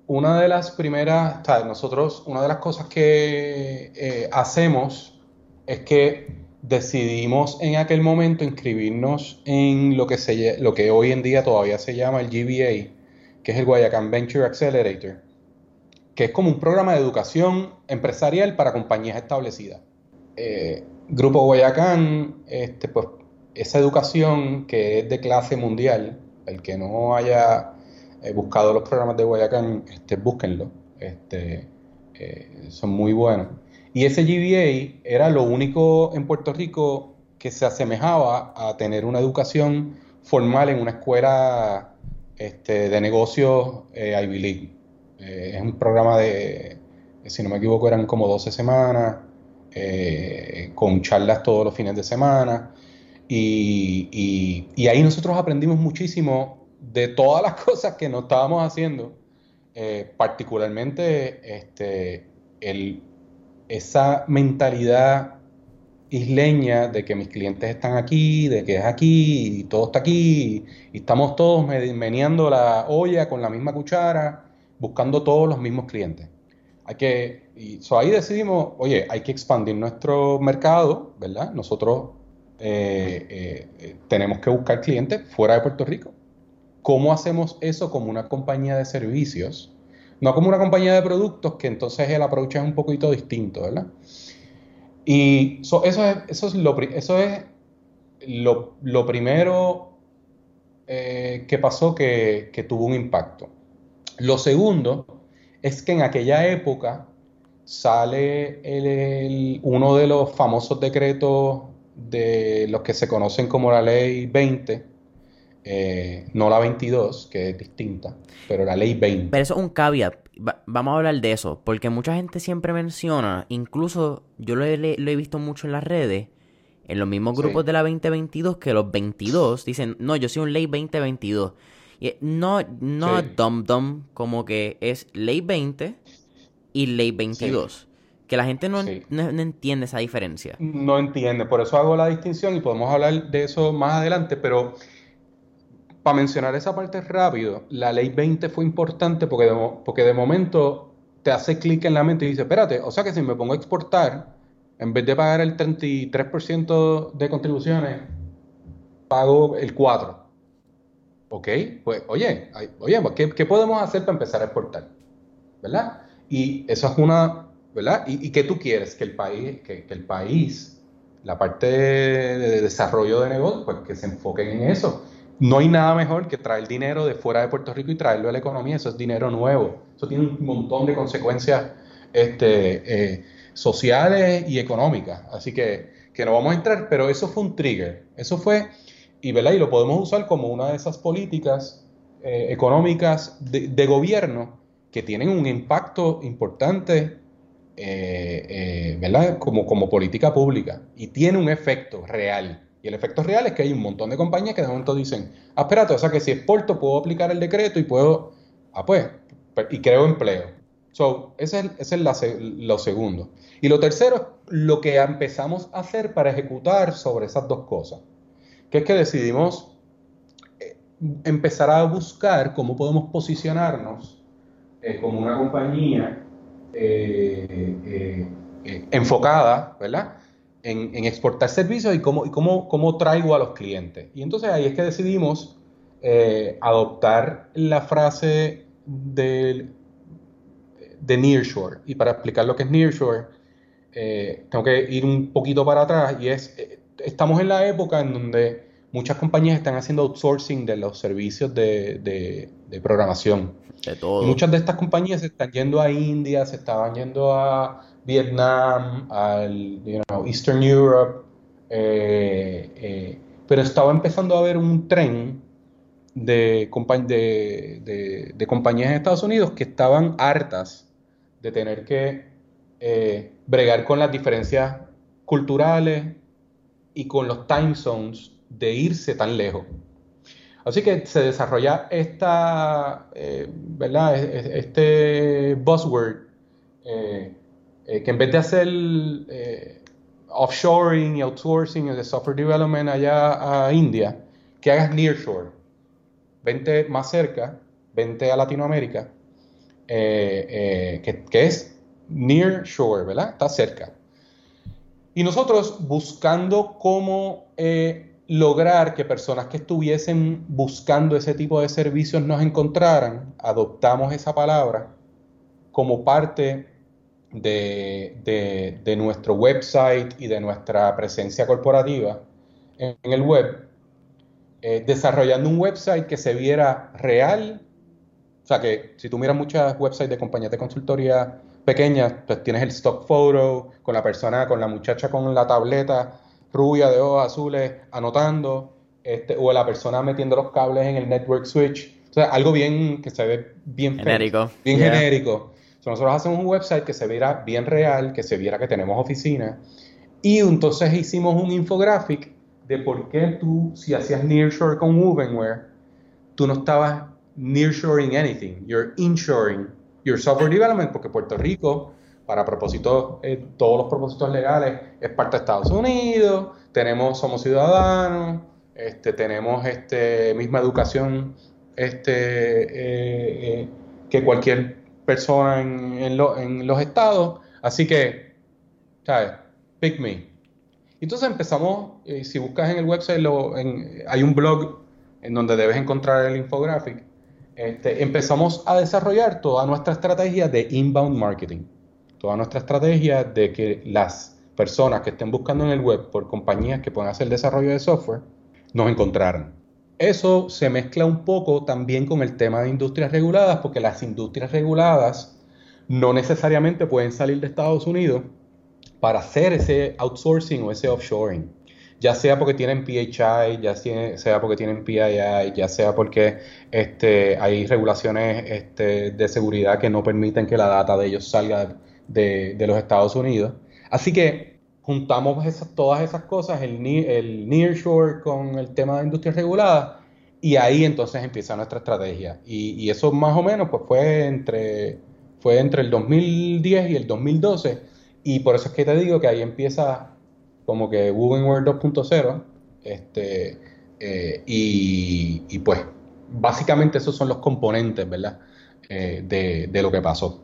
Speaker 2: Una de las primeras, nosotros, una de las cosas que hacemos es que decidimos en aquel momento inscribirnos en lo que, se, lo que hoy en día todavía se llama el GBA, que es el Guayacán Venture Accelerator, que es como un programa de educación empresarial para compañías establecidas. Eh, Grupo Guayacán, este, pues, esa educación que es de clase mundial, el que no haya eh, buscado los programas de Guayacán, este, búsquenlo, este, eh, son muy buenos. Y ese GBA era lo único en Puerto Rico que se asemejaba a tener una educación formal en una escuela este, de negocios eh, Ivy League. Eh, es un programa de, si no me equivoco, eran como 12 semanas, eh, con charlas todos los fines de semana. Y, y, ahí nosotros aprendimos muchísimo de todas las cosas que no estábamos haciendo, particularmente este, el esa mentalidad isleña de que mis clientes están aquí, de que es aquí y todo está aquí y, estamos todos meneando la olla con la misma cuchara, buscando todos los mismos clientes. Hay que, y ahí decidimos, oye, hay que expandir nuestro mercado, ¿verdad? Nosotros eh, eh, eh, tenemos que buscar clientes fuera de Puerto Rico. ¿Cómo hacemos eso como una compañía de servicios? No como una compañía de productos, que entonces el approach es un poquito distinto, ¿verdad? Y eso, es, eso es, lo, eso es lo, primero que pasó que, tuvo un impacto. Lo segundo es que en aquella época sale el, uno de los famosos decretos de los que se conocen como la ley 20, eh, no la 22, que es distinta, pero la ley 20.
Speaker 1: Pero eso es un caveat. vamos a hablar de eso, porque mucha gente siempre menciona, incluso yo lo he, lo he visto mucho en las redes, en los mismos grupos de la 2022, que los 22 dicen, no, yo soy un ley 2022. Y no, no dum dum, como que es ley 20 y ley 22. Que la gente no, no, no, entiende esa diferencia.
Speaker 2: No entiende, por eso hago la distinción y podemos hablar de eso más adelante, pero para mencionar esa parte rápido, la ley 20 fue importante porque de, porque de momento te hace clic en la mente y dice, espérate, o sea que si me pongo a exportar, en vez de pagar el 33% de contribuciones, pago el 4%. Ok, pues oye, oye pues, ¿qué, podemos hacer para empezar a exportar? ¿Verdad? Y eso es una, ¿verdad? ¿Y, qué tú quieres? Que el país, que, que el país, la parte de desarrollo de negocio, pues que se enfoquen en eso no hay nada mejor que traer dinero de fuera de Puerto Rico y traerlo a la economía. Eso es dinero nuevo. Eso tiene un montón de consecuencias este, eh, sociales y económicas. Así que, que no vamos a entrar, pero eso fue un trigger. Eso fue, y, ¿verdad? y lo podemos usar como una de esas políticas eh, económicas de, gobierno que tienen un impacto importante eh, ¿verdad? Como, como política pública y tiene un efecto real. Y el efecto real es que hay un montón de compañías que de momento dicen, ah, espérate, o sea que si exporto puedo aplicar el decreto y puedo, ah, pues, y creo empleo. So, ese es, lo segundo. Y lo tercero es lo que empezamos a hacer para ejecutar sobre esas dos cosas. Que es que decidimos eh, empezar a buscar cómo podemos posicionarnos eh, como una compañía eh, enfocada, ¿verdad? en, exportar servicios y cómo, traigo a los clientes. Y entonces ahí es que decidimos adoptar la frase de, Nearshore. Y para explicar lo que es Nearshore, tengo que ir un poquito para atrás y es, estamos en la época en donde muchas compañías están haciendo outsourcing de los servicios de, de, programación. De todo. muchas de estas compañías se están yendo a India, se estaban yendo a Vietnam, al Eastern Europe, eh, eh, pero estaba empezando a haber un tren de, de, compañías en Estados Unidos que estaban hartas de tener que eh, bregar con las diferencias culturales y con los time zones de irse tan lejos. Así que se desarrolla esta, eh, ¿verdad? Este buzzword eh, que en vez de hacer offshoring y outsourcing de software development allá a India, que hagas nearshore vente más cerca, vente a Latinoamérica, eh, eh, que, es near shore, ¿verdad? Está cerca. Y nosotros buscando cómo eh, lograr que personas que estuviesen buscando ese tipo de servicios nos encontraran, adoptamos esa palabra como parte de, nuestro website y de nuestra presencia corporativa en el web eh, desarrollando un website que se viera real. O sea, que si tú miras muchas websites de compañías de consultoría pequeñas, pues tienes el stock photo con la persona, con la muchacha con la tableta rubia de ojos azules anotando, este, o la persona metiendo los cables en el network switch. O sea, algo bien que se ve bien
Speaker 1: genérico.
Speaker 2: bien genérico. nosotros hacemos un website que se viera bien real, que se viera que tenemos oficina. Y entonces hicimos un infographic de por qué tú, si hacías nearshore con Wovenware, tú no estabas nearshoring anything, you're inshoring your software development, porque Puerto Rico, para propósitos, eh, todos los propósitos legales, es parte de Estados Unidos, tenemos, somos ciudadanos, este, tenemos este, misma educación este, eh, eh, que cualquier persona en, en los estados, así que, ¿sabes? Pick me. Entonces empezamos, eh, si buscas en el website, hay un blog en donde debes encontrar el infographic. Este, empezamos a desarrollar toda nuestra estrategia de inbound marketing, toda nuestra estrategia de que las personas que estén buscando en el web por compañías que puedan hacer desarrollo de software, nos encontraran. Eso se mezcla un poco también con el tema de industrias reguladas, porque las industrias reguladas no necesariamente pueden salir de Estados Unidos para hacer ese outsourcing o ese offshoring. Ya sea porque tienen PHI, ya sea porque tienen PII, ya sea porque este, hay regulaciones este, de seguridad que no permiten que la data de ellos salga de, los Estados Unidos. Así que juntamos todas esas cosas, el, el Nearshore con el tema de industria regulada, y ahí entonces empieza nuestra estrategia. Y, eso más o menos pues fue entre, fue entre el 2010 y el 2012 y por eso es que te digo que ahí empieza como que Wovenware 2.0. Este, eh, y, pues básicamente esos son los componentes, ¿verdad? Eh, de, lo que pasó.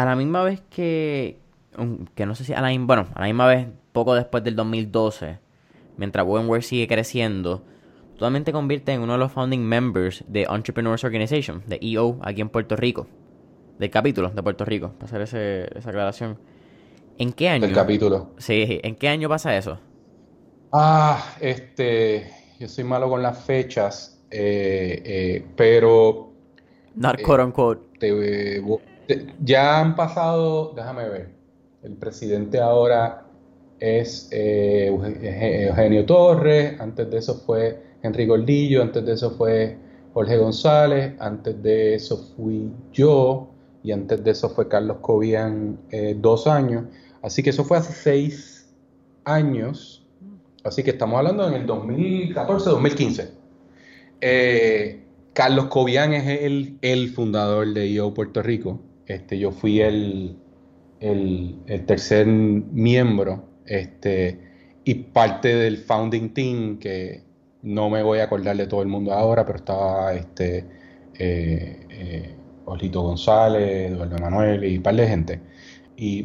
Speaker 1: A la misma vez que, um, que no sé si a la, bueno, a la misma vez, poco después del 2012, mientras Wovenware sigue creciendo, totalmente convierte en uno de los founding members de Entrepreneurs Organization, de EO, aquí en Puerto Rico, del capítulo de Puerto Rico, para hacer ese, esa aclaración. ¿En qué año?
Speaker 2: El capítulo.
Speaker 1: Sí, ¿en qué año pasa eso?
Speaker 2: Ah, este, yo soy malo con las fechas, eh, eh, pero...
Speaker 1: Not quote unquote.
Speaker 2: Ya han pasado, déjame ver, el presidente ahora es eh, Eugenio Torres, antes de eso fue Henry Gordillo, antes de eso fue Jorge González, antes de eso fui yo y antes de eso fue Carlos Cobian dos años. Así que eso fue hace seis años. Así que estamos hablando en el 2014-2015. Eh, Carlos Cobian es el, el, fundador de IO Puerto Rico. Este, yo fui el, el, tercer miembro este, y parte del founding team que no me voy a acordar de todo el mundo ahora, pero estaba este, eh, eh González, Eduardo Manuel y un par de gente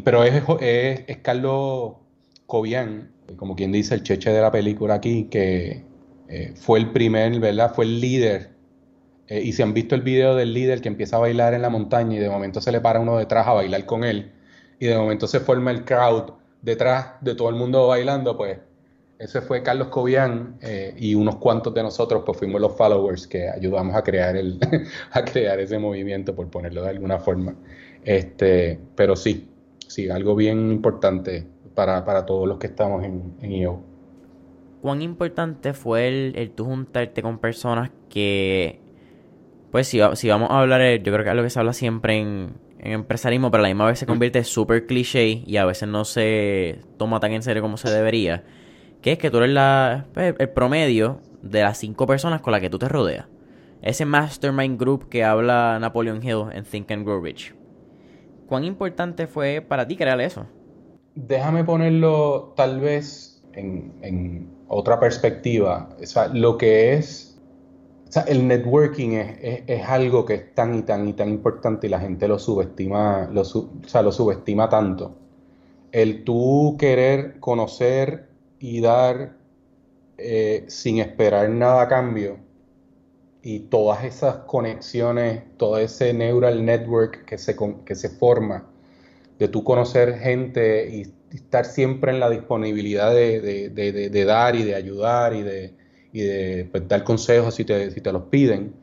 Speaker 2: pero es, es, Carlos Cobian, como quien dice, el cheche de la película aquí, que eh, fue el primer, ¿verdad? Fue el líder. Eh, y si han visto el video del líder que empieza a bailar en la montaña y de momento se le para uno detrás a bailar con él, y de momento se forma el crowd detrás de todo el mundo bailando, pues ese fue Carlos Cobian eh, y unos cuantos de nosotros pues fuimos los followers que ayudamos a crear el a crear ese movimiento por ponerlo de alguna forma. Este, pero sí, sí, algo bien importante para, todos los que estamos en, en IO.
Speaker 1: ¿cuán importante fue el, el tú juntarte con personas que, pues si, si vamos a hablar, yo creo que es lo que se habla siempre en, en empresarismo, pero a la misma vez se convierte en súper cliché y a veces no se toma tan en serio como se debería, que es que tú eres la, pues, el promedio de las cinco personas con las que tú te rodeas. Ese mastermind group que habla Napoleon Hill en Think and Grow Rich. ¿Cuán importante fue para ti crear eso?
Speaker 2: Déjame ponerlo tal vez en, otra perspectiva. O sea, lo que es, el networking es, algo que es tan y tan y tan importante y la gente lo subestima, lo, o sea, lo subestima tanto. El tú querer conocer y dar eh, sin esperar nada a cambio y todas esas conexiones, todo ese neural network que se, que se forma, de tú conocer gente y, estar siempre en la disponibilidad de, dar y de ayudar y de, de pues, dar consejos si te, si te los piden,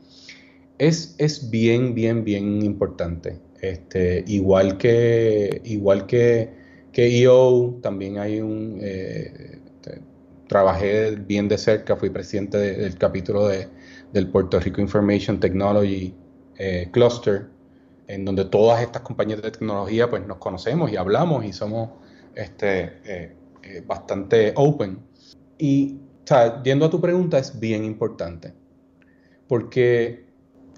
Speaker 2: es, es, bien, bien, bien importante. Este, igual que, igual que, que EO, también hay un... Eh, trabajé bien de cerca, fui presidente del capítulo de, del Puerto Rico Information Technology eh, Cluster, en donde todas estas compañías de tecnología pues nos conocemos y hablamos y somos este, eh, eh, bastante open. Y yendo a tu pregunta, es bien importante, porque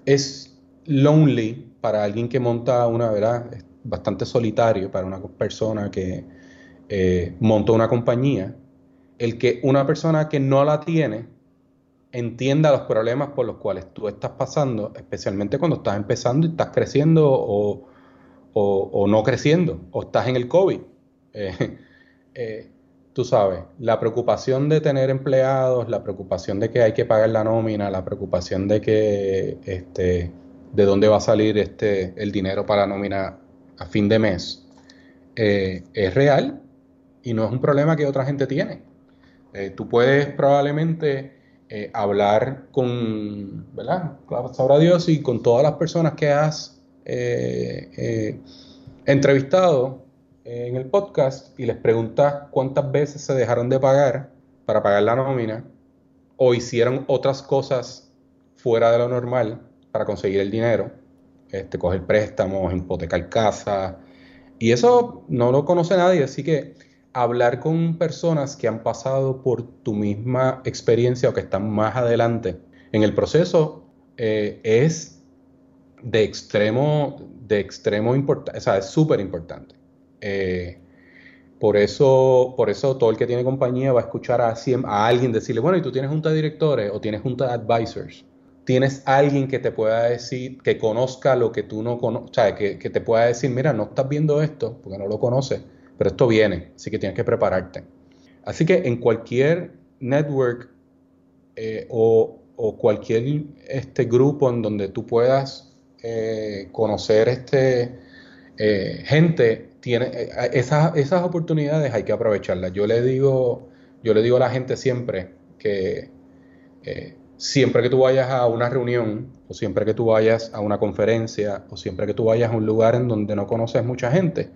Speaker 2: es lonely para alguien que monta una, ¿verdad? Es bastante solitario para una persona que monta una compañía, el que una persona que no la tiene entienda los problemas por los cuales tú estás pasando, especialmente cuando estás empezando y estás creciendo o, no creciendo, o estás en el COVID. Eh, eh, tú sabes, la preocupación de tener empleados, la preocupación de que hay que pagar la nómina, la preocupación de que este, de dónde va a salir este, el dinero para la nómina a fin de mes, eh, es real y no es un problema que otra gente tiene. tú puedes probablemente eh, hablar con, ¿verdad? Sabrá Dios y con todas las personas que has eh, eh, entrevistado en el podcast y les preguntas cuántas veces se dejaron de pagar para pagar la nómina o hicieron otras cosas fuera de lo normal para conseguir el dinero, este, coger préstamos, hipotecar casa, y eso no lo conoce nadie, así que hablar con personas que han pasado por tu misma experiencia o que están más adelante en el proceso eh, es de extremo, de extremo importante, o sea, es súper importante. Eh, por eso, por eso todo el que tiene compañía va a escuchar a, alguien decirle, bueno, y tú tienes junta de directores o tienes junta de advisors. Tienes alguien que te pueda decir, que conozca lo que tú no conoces, o sea, que, te pueda decir, mira, no estás viendo esto porque no lo conoces pero esto viene, así que tienes que prepararte. Así que en cualquier network eh, o, cualquier este grupo en donde tú puedas eh, conocer este, gente, tiene, esas, esas oportunidades hay que aprovecharlas. Yo le digo, yo le digo a la gente siempre que siempre que tú vayas a una reunión o siempre que tú vayas a una conferencia o siempre que tú vayas a un lugar en donde no conoces mucha gente,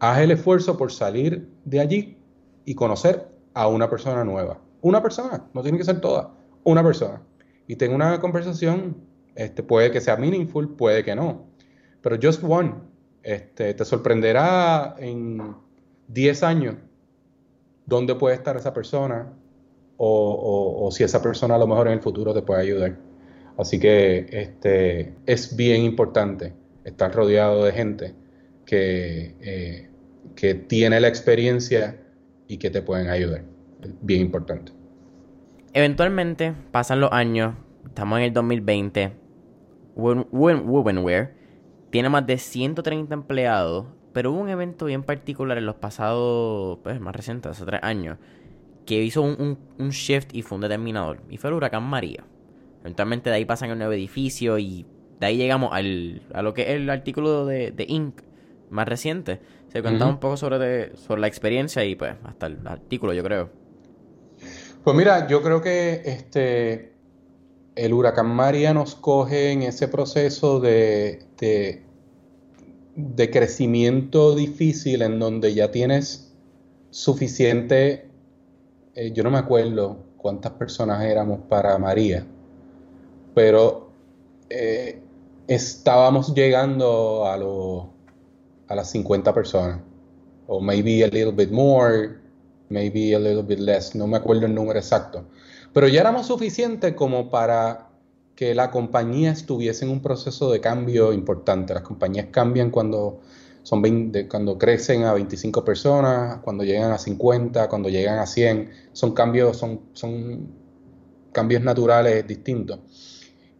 Speaker 2: haz el esfuerzo por salir de allí y conocer a una persona nueva. Una persona, no tiene que ser toda, una persona. Y tenga una conversación, este, puede que sea meaningful, puede que no. Pero just one, este, te sorprenderá en 10 años dónde puede estar esa persona o, si esa persona a lo mejor en el futuro te puede ayudar. Así que este, es bien importante estar rodeado de gente que, eh, que tiene la experiencia y que te pueden ayudar. bien importante.
Speaker 1: Eventualmente pasan los años, estamos en el 2020. Wovenware tiene más de 130 empleados, pero hubo un evento bien particular en los pasados, pues más recientes, hace tres años, que hizo un, shift y fue un determinador. Y fue el huracán María. Eventualmente de ahí pasan al nuevo edificio y de ahí llegamos al, a lo que es el artículo de, de Inc más reciente. Se contaba un poco sobre, sobre la experiencia y pues hasta el artículo, yo creo.
Speaker 2: Pues mira, yo creo que este el huracán María nos coge en ese proceso de, de, crecimiento difícil en donde ya tienes suficiente, eh, yo no me acuerdo cuántas personas éramos para María, pero eh, estábamos llegando a, a las 50 personas, o maybe a little bit more, maybe a little bit less, no me acuerdo el número exacto, pero ya éramos suficientes como para que la compañía estuviese en un proceso de cambio importante. Las compañías cambian cuando son cuando crecen a 25 personas, cuando llegan a 50, cuando llegan a 100, son cambios, son, son cambios naturales distintos.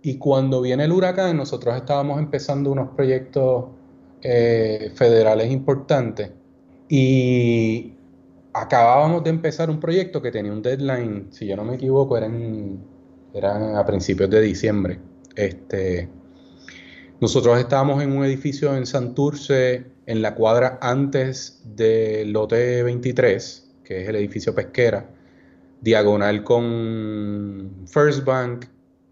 Speaker 2: Y cuando viene el huracán, nosotros estábamos empezando unos proyectos eh, federales importantes y acabábamos de empezar un proyecto que tenía un deadline, si yo no me equivoco, eran, eran a principios de diciembre. Este, nosotros estábamos en un edificio en Santurce, en la cuadra antes del lote 23, que es el edificio pesquera, diagonal con First Bank,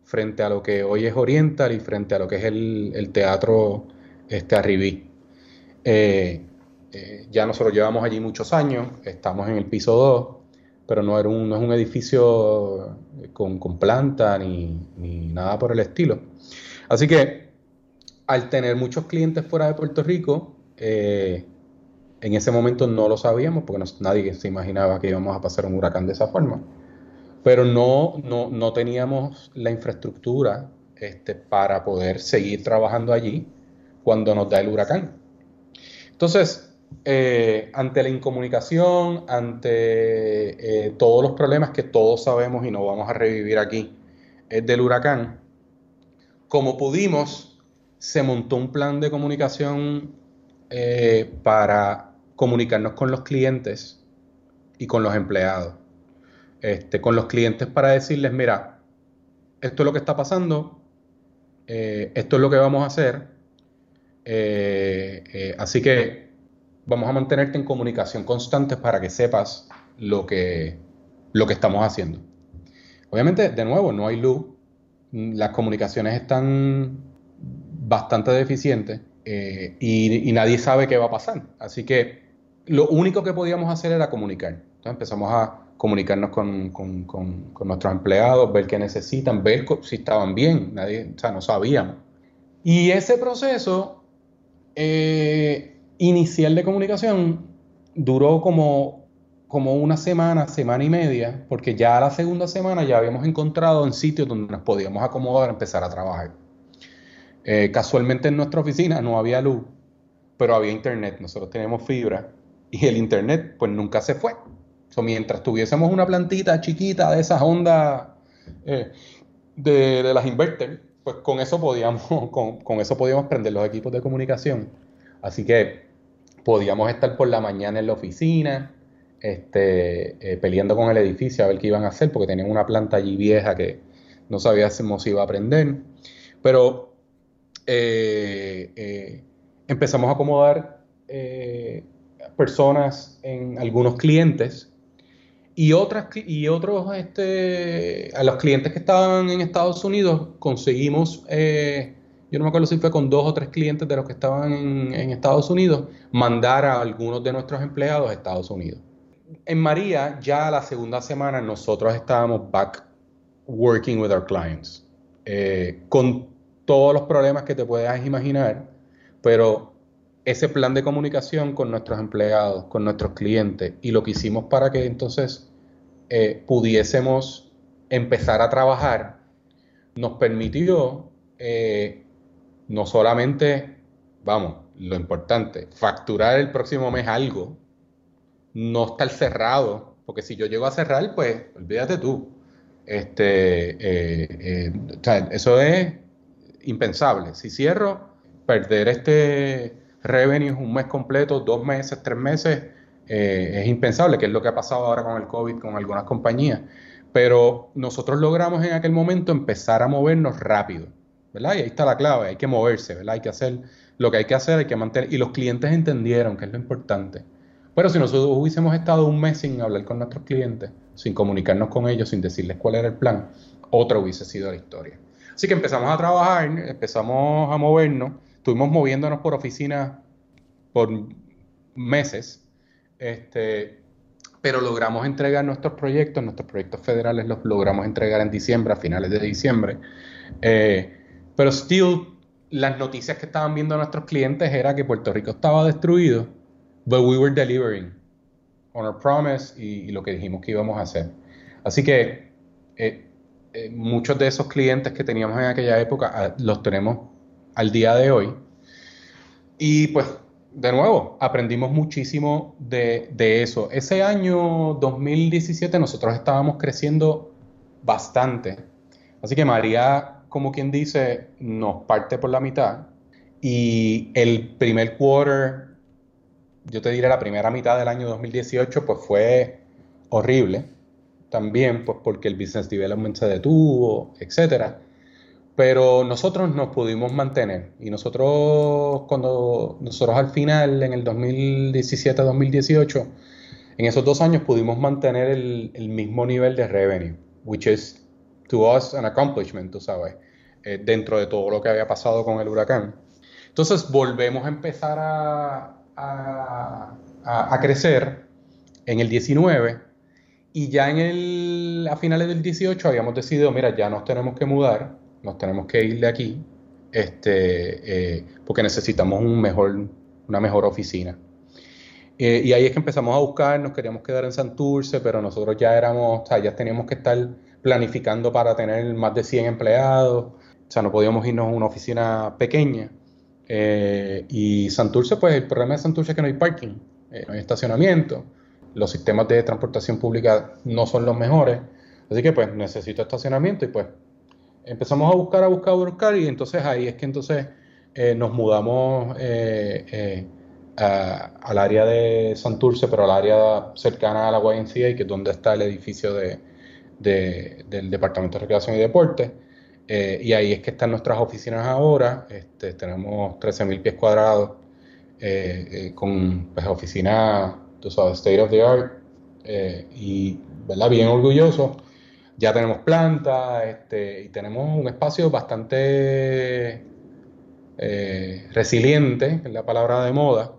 Speaker 2: frente a lo que hoy es Oriental y frente a lo que es el, teatro este, Arribí. Eh, eh, ya nosotros llevamos allí muchos años, estamos en el piso 2, pero no, era un, no es un edificio con, planta ni, nada por el estilo. Así que al tener muchos clientes fuera de Puerto Rico, eh, en ese momento no lo sabíamos porque nadie se imaginaba que íbamos a pasar un huracán de esa forma. Pero no, no, teníamos la infraestructura este, para poder seguir trabajando allí cuando nos da el huracán. Entonces, eh, ante la incomunicación, ante eh, todos los problemas que todos sabemos y no vamos a revivir aquí es del huracán, como pudimos, se montó un plan de comunicación eh, para comunicarnos con los clientes y con los empleados. Este, con los clientes para decirles, mira, esto es lo que está pasando, esto es lo que vamos a hacer, así que vamos a mantenerte en comunicación constante para que sepas lo que, lo que estamos haciendo. Obviamente, de nuevo, no hay luz, las comunicaciones están bastante deficientes eh, y, nadie sabe qué va a pasar. Así que lo único que podíamos hacer era comunicar. Entonces empezamos a comunicarnos con, nuestros empleados, ver qué necesitan, ver si estaban bien, nadie, o sea, no sabíamos. Y ese proceso eh, inicial de comunicación duró como, como una semana, semana y media, porque ya la segunda semana ya habíamos encontrado en sitios donde nos podíamos acomodar a empezar a trabajar. Eh, casualmente en nuestra oficina no había luz, pero había internet. Nosotros teníamos fibra y el internet pues nunca se fue. So, mientras tuviésemos una plantita chiquita de esas ondas eh, de, las inverter, pues con eso podíamos, con, con, eso podíamos prender los equipos de comunicación. Así que podíamos estar por la mañana en la oficina, este, eh, peleando con el edificio a ver qué iban a hacer, porque tenían una planta allí vieja que no sabíamos si iba a prender. Pero eh, eh, empezamos a acomodar personas en algunos clientes y otras y otros este, a los clientes que estaban en Estados Unidos conseguimos yo no me acuerdo si fue con dos o tres clientes de los que estaban en, Estados Unidos, mandar a algunos de nuestros empleados a Estados Unidos. En María, ya la segunda semana nosotros estábamos back working with our clients, eh, con todos los problemas que te puedas imaginar, pero ese plan de comunicación con nuestros empleados, con nuestros clientes, y lo que hicimos para que entonces eh, pudiésemos empezar a trabajar, nos permitió eh, no solamente, vamos, lo importante, facturar el próximo mes algo, no estar cerrado, porque si yo llego a cerrar, pues olvídate tú. Este, eh, eh, eso es impensable. Si cierro, perder este revenue un mes completo, dos meses, tres meses, eh, es impensable, que es lo que ha pasado ahora con el COVID con algunas compañías. Pero nosotros logramos en aquel momento empezar a movernos rápido. Y ahí está la clave, hay que moverse, ¿verdad? Hay que hacer lo que hay que hacer, hay que mantener, y los clientes entendieron que es lo importante. Pero si nosotros hubiésemos estado un mes sin hablar con nuestros clientes, sin comunicarnos con ellos, sin decirles cuál era el plan, otra hubiese sido la historia. Así que empezamos a trabajar, empezamos a movernos, estuvimos moviéndonos por oficina por meses, este, pero logramos entregar nuestros proyectos, nuestros proyectos federales los logramos entregar en diciembre, a finales de diciembre. Eh, pero still, las noticias que estaban viendo nuestros clientes era que Puerto Rico estaba destruido, but we were delivering on our promise y, lo que dijimos que íbamos a hacer. Así que eh, eh, muchos de esos clientes que teníamos en aquella época ah, los tenemos al día de hoy. Y pues, de nuevo, aprendimos muchísimo de, de eso. Ese año 2017 nosotros estábamos creciendo bastante. Así que María como quien dice, nos parte por la mitad. Y el primer quarter, yo te diré la primera mitad del año 2018, pues fue horrible. También, pues porque el business development se detuvo, etcétera. Pero nosotros nos pudimos mantener. Y nosotros, cuando nosotros al final, en el 2017-2018, en esos dos años pudimos mantener el, el mismo nivel de revenue, which is to us an accomplishment, tú sabes, eh, dentro de todo lo que había pasado con el huracán. Entonces volvemos a empezar a, a, crecer en el 19 y ya en el, a finales del 18 habíamos decidido, mira, ya nos tenemos que mudar, nos tenemos que ir de aquí, este, eh, porque necesitamos un mejor, una mejor oficina. Eh, y ahí es que empezamos a buscar, nos queríamos quedar en Santurce, pero nosotros ya éramos, o sea, ya teníamos que estar planificando para tener más de 100 empleados, o sea, no podíamos irnos a una oficina pequeña. Eh, y Santurce, pues el problema de Santurce es que no hay parking, eh, no hay estacionamiento, los sistemas de transportación pública no son los mejores, así que pues necesito estacionamiento y pues empezamos a buscar, a buscar, a buscar y entonces ahí es que entonces eh, nos mudamos al área de Santurce, pero al área cercana a la YMCA, que es donde está el edificio de, del Departamento de Recreación y Deporte. Eh, y ahí es que están nuestras oficinas ahora. Este, tenemos 13.000 pies cuadrados eh, eh, con pues, oficinas, tú sabes, state of the art. y, ¿verdad? Bien orgulloso. Ya tenemos planta este, y tenemos un espacio bastante resiliente, es la palabra de moda,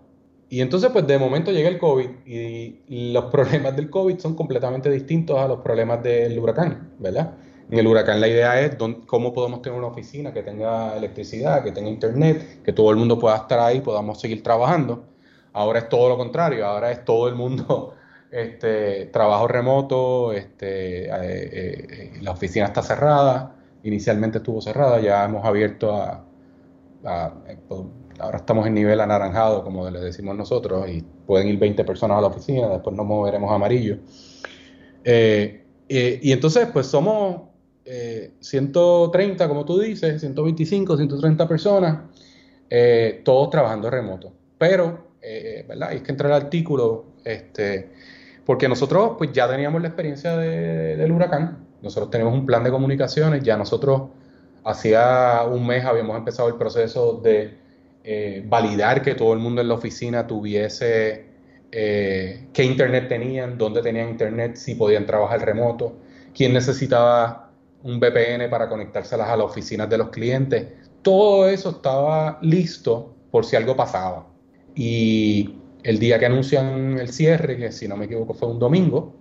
Speaker 2: y entonces, pues de momento llega el COVID y los problemas del COVID son completamente distintos a los problemas del huracán, ¿verdad? En el huracán la idea es cómo podemos tener una oficina que tenga electricidad, que tenga internet, que todo el mundo pueda estar ahí, podamos seguir trabajando. Ahora es todo lo contrario, ahora es todo el mundo este, trabajo remoto, este, eh, eh, la oficina está cerrada, inicialmente estuvo cerrada, ya hemos abierto a, a ahora estamos en nivel anaranjado, como le decimos nosotros, y pueden ir 20 personas a la oficina, después nos moveremos amarillo. Eh, y entonces, pues somos 130, eh, como tú dices, 125, 130 personas, todos trabajando remoto. Pero, ¿verdad? Hay que entrar al artículo, este, porque nosotros pues ya teníamos la experiencia del huracán, nosotros tenemos un plan de comunicaciones, ya nosotros hacía un mes habíamos empezado el proceso de eh, validar que todo el mundo en la oficina tuviese eh, qué internet tenían, dónde tenían internet, si podían trabajar remoto, quién necesitaba un VPN para conectárselas a las oficinas de los clientes. Todo eso estaba listo por si algo pasaba. Y el día que anuncian el cierre, que si no me equivoco fue un domingo,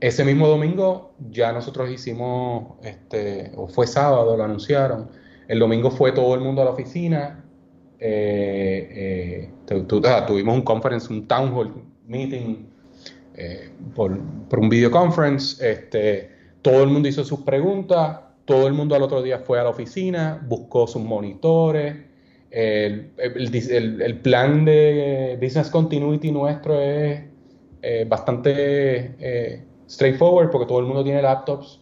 Speaker 2: ese mismo domingo ya nosotros hicimos, este, o fue sábado, lo anunciaron. El domingo fue todo el mundo a la oficina, eh, eh, tuvimos un conference, un town hall meeting eh, por, un video conference. Este, todo el mundo hizo sus preguntas, todo el mundo al otro día fue a la oficina, buscó sus monitores. El, plan de business continuity nuestro es bastante straightforward porque todo el mundo tiene laptops.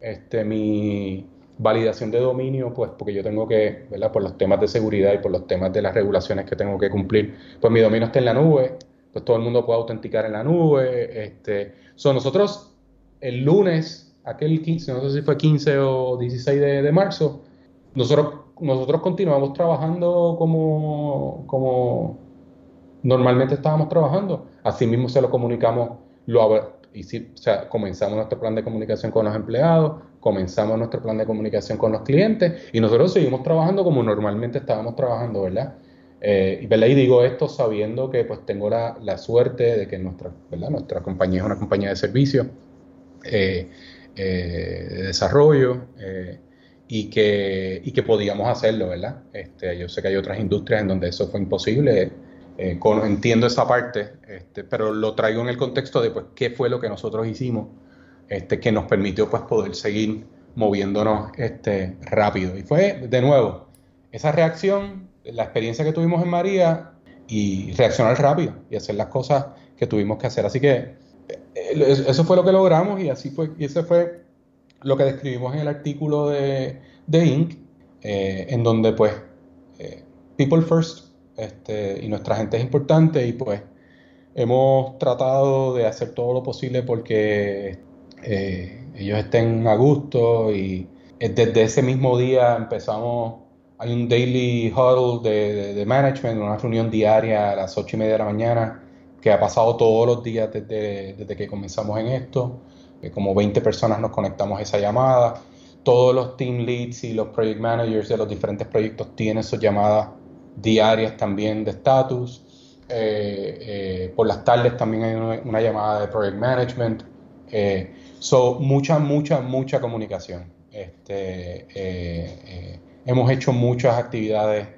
Speaker 2: Este, mi, validación de dominio, pues porque yo tengo que, ¿verdad? Por los temas de seguridad y por los temas de las regulaciones que tengo que cumplir, pues mi dominio está en la nube, pues todo el mundo puede autenticar en la nube. Este, nosotros el lunes, aquel 15, no sé si fue 15 o 16 de, marzo, nosotros, nosotros continuamos trabajando como, como normalmente estábamos trabajando. Así mismo se lo comunicamos, lo, y si, comenzamos nuestro plan de comunicación con los empleados, comenzamos nuestro plan de comunicación con los clientes y nosotros seguimos trabajando como normalmente estábamos trabajando, ¿verdad? Eh, y digo esto sabiendo que pues tengo la, la suerte de que nuestra, ¿verdad? nuestra compañía es una compañía de servicio, eh, eh, de desarrollo, y, que, y que podíamos hacerlo, ¿verdad? Este, yo sé que hay otras industrias en donde eso fue imposible, entiendo esa parte, este, pero lo traigo en el contexto de pues, qué fue lo que nosotros hicimos este, que nos permitió pues, poder seguir moviéndonos este, rápido. Y fue, de nuevo, esa reacción la experiencia que tuvimos en María y reaccionar rápido y hacer las cosas que tuvimos que hacer. Así que eh, eso fue lo que logramos y así fue, y ese fue lo que describimos en el artículo de, de Inc., eh, en donde pues eh, People First este, y nuestra gente es importante y pues hemos tratado de hacer todo lo posible porque ellos estén a gusto y desde ese mismo día empezamos hay un daily huddle de, management, una reunión diaria a las ocho y media de la mañana que ha pasado todos los días desde, que comenzamos en esto. como 20 personas nos conectamos a esa llamada. Todos los team leads y los project managers de los diferentes proyectos tienen sus llamadas diarias también de status. Eh, eh, por las tardes también hay una, llamada de project management. Eh, so, mucha, mucha, mucha comunicación. Este, Hemos hecho muchas actividades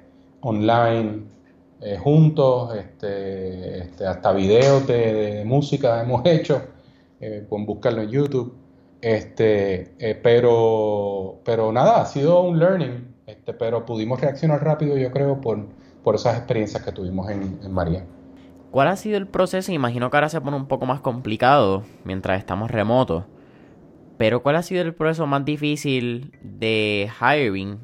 Speaker 2: online eh, juntos, este, este, hasta videos de, música hemos hecho, eh, pueden buscarlo en YouTube. Este, eh, pero, pero nada, ha sido un learning, este, pero pudimos reaccionar rápido, yo creo, por, por esas experiencias que tuvimos en, en María.
Speaker 1: ¿Cuál ha sido el proceso? Imagino que ahora se pone un poco más complicado mientras estamos remotos. Pero ¿cuál ha sido el proceso más difícil de hiring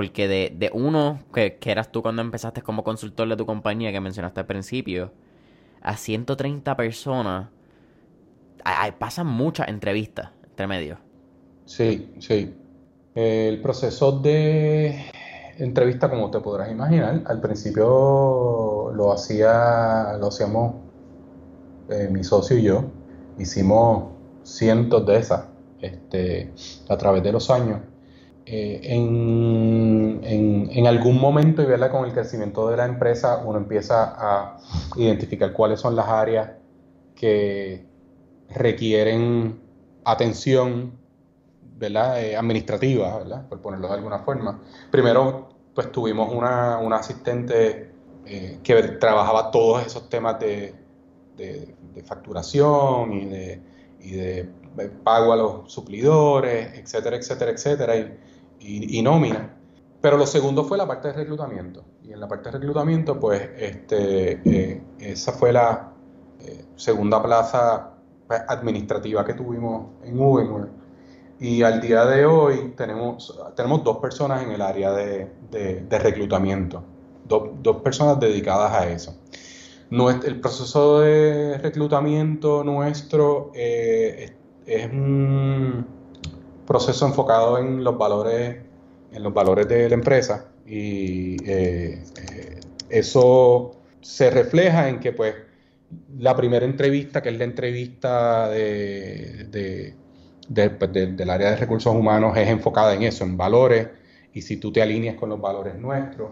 Speaker 1: porque de, uno, que, eras tú cuando empezaste como consultor de tu compañía, que mencionaste al principio, a 130 personas, pasan muchas entrevistas entre medio.
Speaker 2: Sí, sí. El proceso de entrevista, como te podrás imaginar, al principio lo hacía, lo hacíamos eh, mi socio y yo. Hicimos cientos de esas este, a través de los años. Eh, en, en, algún momento y verla con el crecimiento de la empresa, uno empieza a identificar cuáles son las áreas que requieren atención ¿verdad? Eh, administrativa, ¿verdad? por ponerlo de alguna forma. Primero, pues tuvimos una, una asistente eh, que trabajaba todos esos temas de, de, facturación y de, y de pago a los suplidores, etcétera, etcétera, etcétera. Y, y, nómina. Pero lo segundo fue la parte de reclutamiento. Y en la parte de reclutamiento, pues, este, eh, esa fue la eh, segunda plaza pues, administrativa que tuvimos en Uber. Y al día de hoy tenemos, tenemos dos personas en el área de, de, reclutamiento, dos, personas dedicadas a eso. el proceso de reclutamiento nuestro eh, es un proceso enfocado en los valores, en los valores de la empresa y eh, eh, eso se refleja en que pues la primera entrevista, que es la entrevista de, pues, del área de recursos humanos, es enfocada en eso, en valores, y si tú te alineas con los valores nuestros.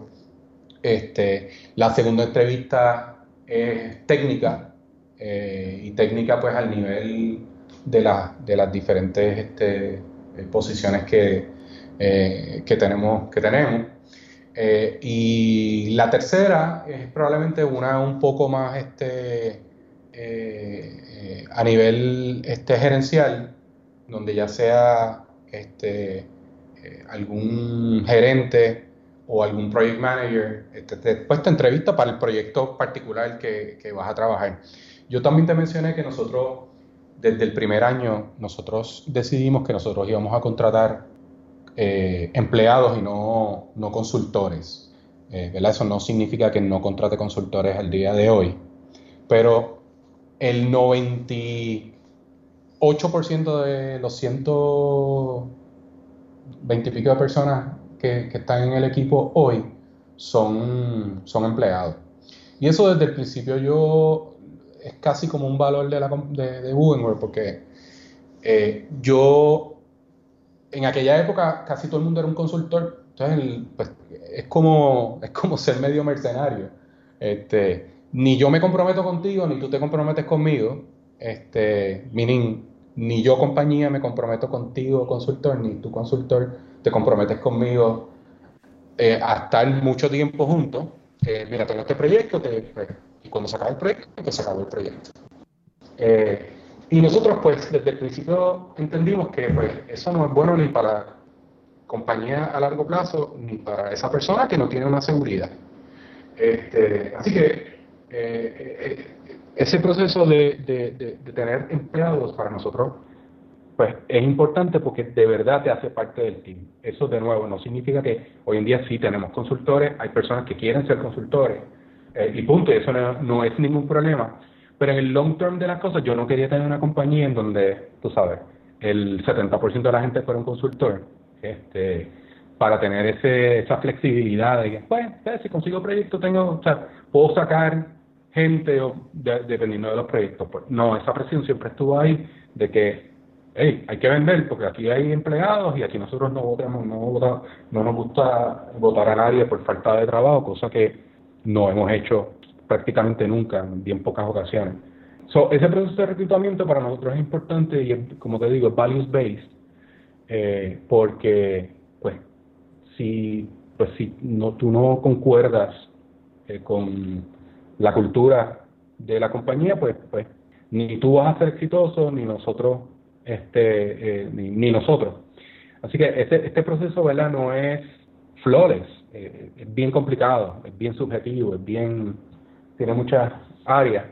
Speaker 2: Este, la segunda entrevista es técnica, eh, y técnica pues al nivel de, la, de las diferentes este, posiciones que, eh, que, tenemos. Que tenemos. Eh, y la tercera es probablemente una un poco más este, a nivel este, gerencial, donde ya sea este, algún gerente o algún project manager, este, después te entrevista para el proyecto particular que, que vas a trabajar. Yo también te mencioné que nosotros desde el primer año nosotros decidimos que nosotros íbamos a contratar eh, empleados y no, consultores. Eh, Eso no significa que no contrate consultores al día de hoy, pero el 98% de los 120 y pico de personas que, están en el equipo hoy son, son empleados. Y eso desde el principio yo es casi como un valor de, la, de, porque eh, yo en aquella época casi todo el mundo era un consultor, entonces pues, es, como, es como ser medio mercenario. Este, ni yo me comprometo contigo, ni tú te comprometes conmigo, este, meaning, ni yo compañía me comprometo contigo consultor, ni tú consultor te comprometes conmigo eh, a estar mucho tiempo juntos. Eh, mira, tengo este proyecto, pues, cuando se acaba el proyecto, pues se acabó el proyecto. Eh, y nosotros, pues, desde el principio entendimos que pues, eso no es bueno ni para compañía a largo plazo, ni para esa persona que no tiene una seguridad. Este, así que eh, eh, ese proceso de, tener empleados para nosotros, pues es importante porque de verdad te hace parte del team. Eso de nuevo no significa que hoy en día sí tenemos consultores, hay personas que quieren ser consultores, y punto, eso no es ningún problema pero en el long term de las cosas, yo no quería tener una compañía en donde, tú sabes, el 70% de la gente fuera un consultor, este, para tener ese, esa flexibilidad de que, pues, eh, si consigo proyectos, tengo, o sea, puedo sacar gente o dependiendo de los proyectos. Pues, no, esa presión siempre estuvo ahí de que, hey, hay que vender porque aquí hay empleados y aquí nosotros no votamos, no, no nos gusta votar a nadie por falta de trabajo, cosa que no hemos hecho prácticamente nunca, en bien pocas ocasiones. So, ese proceso de reclutamiento para nosotros es importante y, como te digo, es values-based, eh, porque, pues, si, pues, si no, tú no concuerdas eh, con la cultura de la compañía, pues, pues, ni tú vas a ser exitoso, ni nosotros, este, eh, ni, nosotros. Así que este, este proceso, ¿verdad? No es flores, es bien complicado, es bien subjetivo, es bien tiene muchas áreas,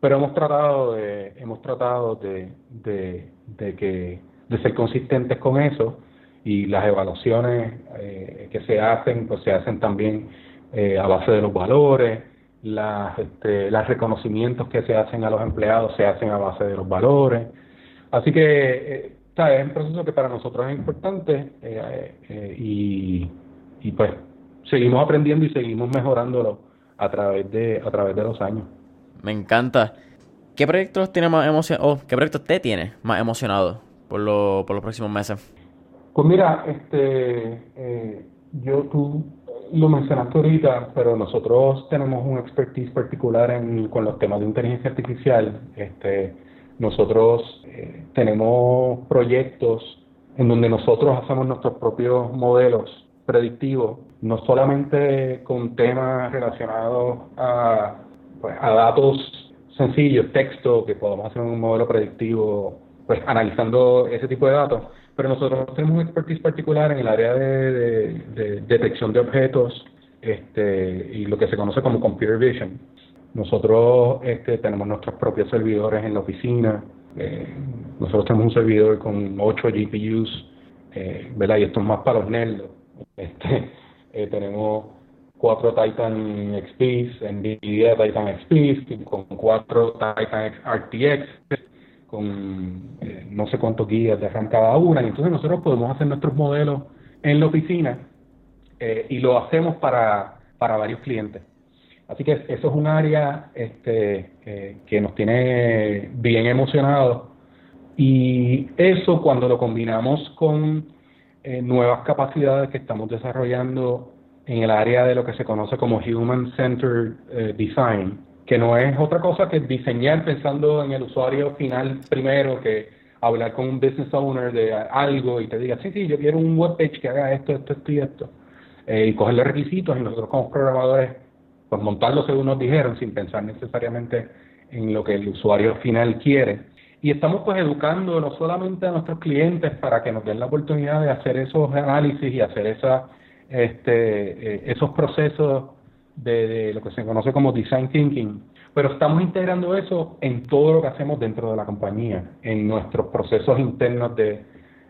Speaker 2: pero hemos tratado de, hemos tratado de, de, que, de ser consistentes con eso y las evaluaciones eh, que se hacen, pues se hacen también eh, a base de los valores, las, este, los reconocimientos que se hacen a los empleados se hacen a base de los valores. Así que eh, es un proceso que para nosotros es importante y, y pues seguimos aprendiendo y seguimos mejorándolo a través de, a través de los años.
Speaker 1: Me encanta. ¿Qué proyectos tiene más emocionado, qué proyectos te tiene más emocionado por, lo, por los próximos meses?
Speaker 2: Pues mira, este, eh, yo tú lo mencionaste ahorita, pero nosotros tenemos un expertise particular en, con los temas de inteligencia artificial. Este, nosotros eh, tenemos proyectos en donde nosotros hacemos nuestros propios modelos predictivos no solamente con temas relacionados a, pues, a datos sencillos, texto, que podamos hacer un modelo predictivo, pues analizando ese tipo de datos, pero nosotros tenemos un expertise particular en el área de, detección de objetos este, y lo que se conoce como computer vision. Nosotros este, tenemos nuestros propios servidores en la oficina. Eh, nosotros tenemos un servidor con 8 GPUs, eh, ¿verdad? Y esto es más para los nerds. Este, eh, tenemos cuatro Titan XPs, NVIDIA Titan XPs, con cuatro Titan RTX, con eh, no sé cuántos guías de RAM cada una, y entonces nosotros podemos hacer nuestros modelos en la oficina eh, y lo hacemos para, para varios clientes. Así que eso es un área este, que nos tiene bien emocionados y eso cuando lo combinamos con eh, nuevas capacidades que estamos desarrollando en el área de lo que se conoce como Human Centered eh, Design, que no es otra cosa que diseñar pensando en el usuario final primero, que hablar con un business owner de algo y te diga, sí, sí, yo quiero un webpage que haga esto, esto, esto y esto, eh, y coger los requisitos y nosotros como programadores, pues montarlo según nos dijeron, sin pensar necesariamente en lo que el usuario final quiere y estamos pues educando no solamente a nuestros clientes para que nos den la oportunidad de hacer esos análisis y hacer esa, este, eh, esos procesos de, lo que se conoce como design thinking, pero estamos integrando eso en todo lo que hacemos dentro de la compañía, en nuestros procesos internos de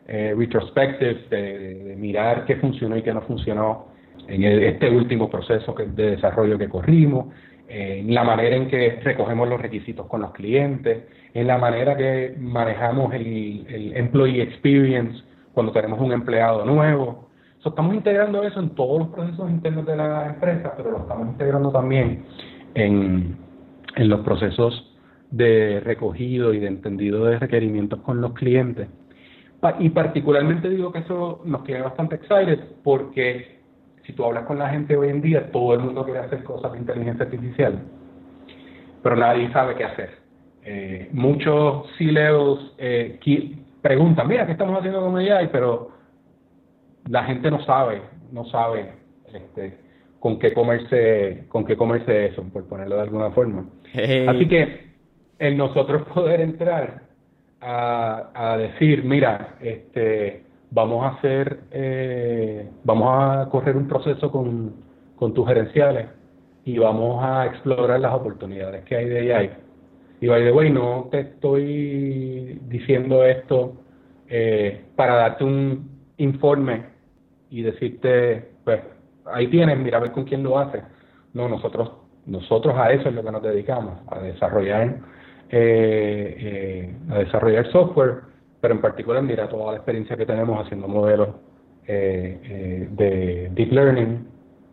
Speaker 2: eh, retrospective, de, mirar qué funcionó y qué no funcionó en este último proceso de desarrollo que corrimos, en la manera en que recogemos los requisitos con los clientes, en la manera que manejamos el, el employee experience cuando tenemos un empleado nuevo. estamos integrando eso en todos los procesos internos de la empresa, pero lo estamos integrando también en, en los procesos de recogido y de entendido de requerimientos con los clientes y particularmente digo que eso nos tiene bastante excited porque si tú hablas con la gente hoy en día, todo el mundo quiere hacer cosas de inteligencia artificial, pero nadie sabe qué hacer. Eh, muchos C-levels eh, preguntan, mira, ¿qué estamos haciendo con AI? Pero la gente no sabe, no sabe este, con qué comerse, con qué comerse eso, por ponerlo de alguna forma. Así que el nosotros poder entrar a, a decir, mira, este, vamos a hacer, eh, vamos a correr un proceso con, con tus gerenciales y vamos a explorar las oportunidades que hay de AI. Y by the way, no te estoy diciendo esto eh, para darte un informe y decirte, pues, ahí tienes, mira a ver con quién lo hace. No, nosotros, nosotros a eso es lo que nos dedicamos, a desarrollar, eh, eh, a desarrollar software, pero en particular mira toda la experiencia que tenemos haciendo modelos eh, de deep learning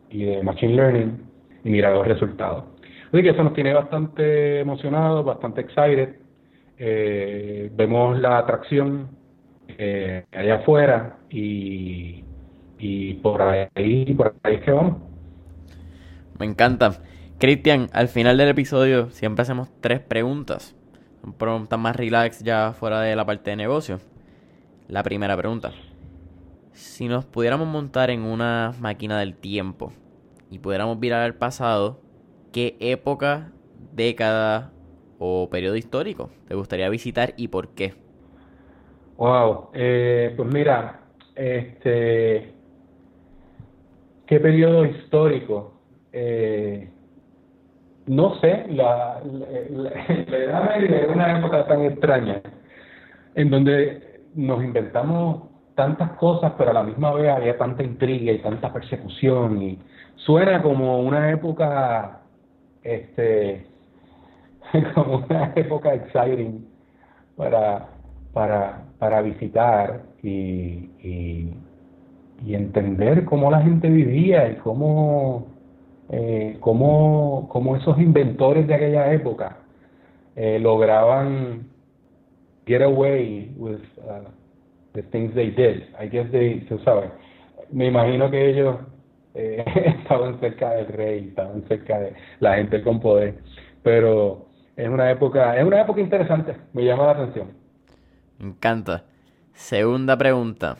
Speaker 2: y de machine learning y mira los resultados. Así que eso nos tiene bastante emocionados, bastante excited. vemos la atracción allá afuera y y por ahí, por ahí es que vamos.
Speaker 1: Me encanta. Cristian, al final del episodio siempre hacemos tres preguntas. Son preguntas más relax ya fuera de la parte de negocio. La primera pregunta. Si nos pudiéramos montar en una máquina del tiempo y pudiéramos virar al pasado, ¿qué época, década o periodo histórico te gustaría visitar y por qué?
Speaker 2: Wow, eh, pues mira, este, ¿Qué periodo histórico? Eh, no sé, la, Edad Media es una época tan extraña en donde nos inventamos tantas cosas, pero a la misma vez había tanta intriga y tanta persecución y suena como una época, este, como una época exciting para, para, para visitar y y entender cómo la gente vivía y cómo, eh, cómo, esos inventores de aquella época eh, lograban get away with uh, the things they did. I guess they, se sabe. Me imagino que ellos eh, estaban cerca del rey, estaban cerca de la gente con poder, pero es una época, es una época interesante, me llama la atención.
Speaker 1: Me encanta. Segunda pregunta.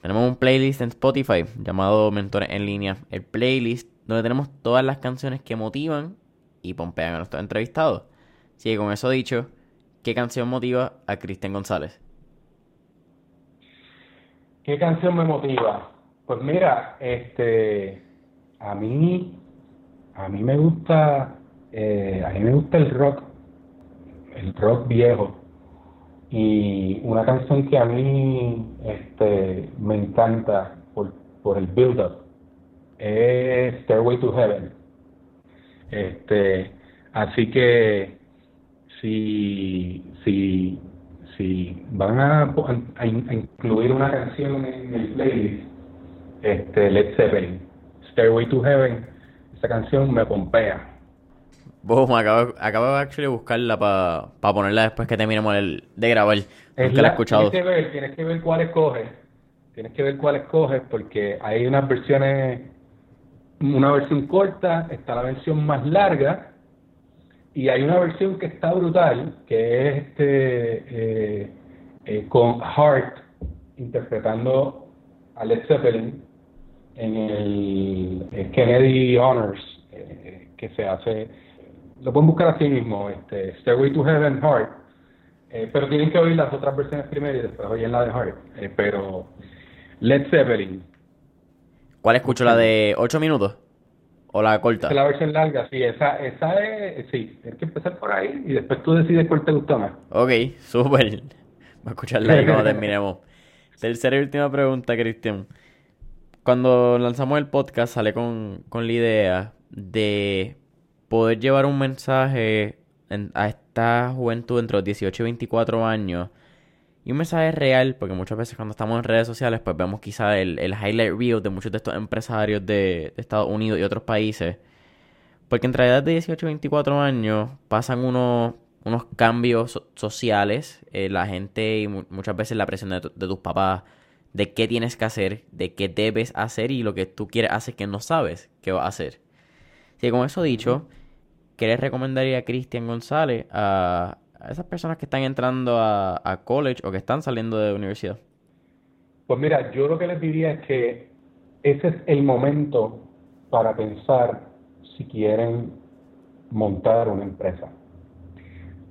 Speaker 1: Tenemos un playlist en Spotify llamado Mentores en Línea. El playlist donde tenemos todas las canciones que motivan y pompean a nuestros entrevistados. Así con eso dicho, ¿qué canción motiva a Cristian González?
Speaker 2: ¿Qué canción me motiva? Pues mira, este, a mí, a mí me gusta, eh, a mí me gusta el rock, el rock viejo. Y una canción que a mí este, me encanta por, por el build-up es Stairway to Heaven. Este, así que si, si, si van a, a, incluir una canción en el playlist, este, Led Zeppelin, Stairway to Heaven, esa canción me pompea
Speaker 1: Boom, acabo, acabo de actually buscarla para ponerla después que terminemos el, de grabar.
Speaker 2: Nunca la, he escuchado. Tienes que, ver, tienes que ver cuál escoges. Tienes que ver cuál escoges porque hay unas versiones, una versión corta, está la versión más larga y hay una versión que está brutal, que es este eh, eh, con Hart interpretando a Led Zeppelin en el, Kennedy Honors eh, que se hace lo pueden buscar así mismo, este, Stairway to Heaven, Heart, eh, pero tienen que oír las otras versiones primero y después oír la de Heart, eh, pero Led Zeppelin.
Speaker 1: ¿Cuál escucho? ¿La de 8 minutos? ¿O la corta?
Speaker 2: Es la versión larga, sí, esa, esa es, sí, tienes que empezar por ahí y después tú decides cuál te gusta más.
Speaker 1: Ok, súper. Voy a escucharla ahí cuando terminemos. Tercera y última pregunta, Cristian. Cuando lanzamos el podcast sale con, con la idea de poder llevar un mensaje a esta juventud entre los 18 y 24 años y un mensaje real, porque muchas veces cuando estamos en redes sociales pues vemos quizá el, el highlight reel de muchos de estos empresarios de, Estados Unidos y otros países. Porque entre la edad de 18 y 24 años pasan unos unos cambios sociales, eh, la gente y muchas veces la presión de, tus papás, de qué tienes que hacer, de qué debes hacer y lo que tú quieres hacer que no sabes qué vas a hacer. Y con eso dicho, ¿qué le recomendaría a Cristian González a, esas personas que están entrando a, a college o que están saliendo de universidad?
Speaker 2: Pues mira, yo lo que les diría es que ese es el momento para pensar si quieren montar una empresa.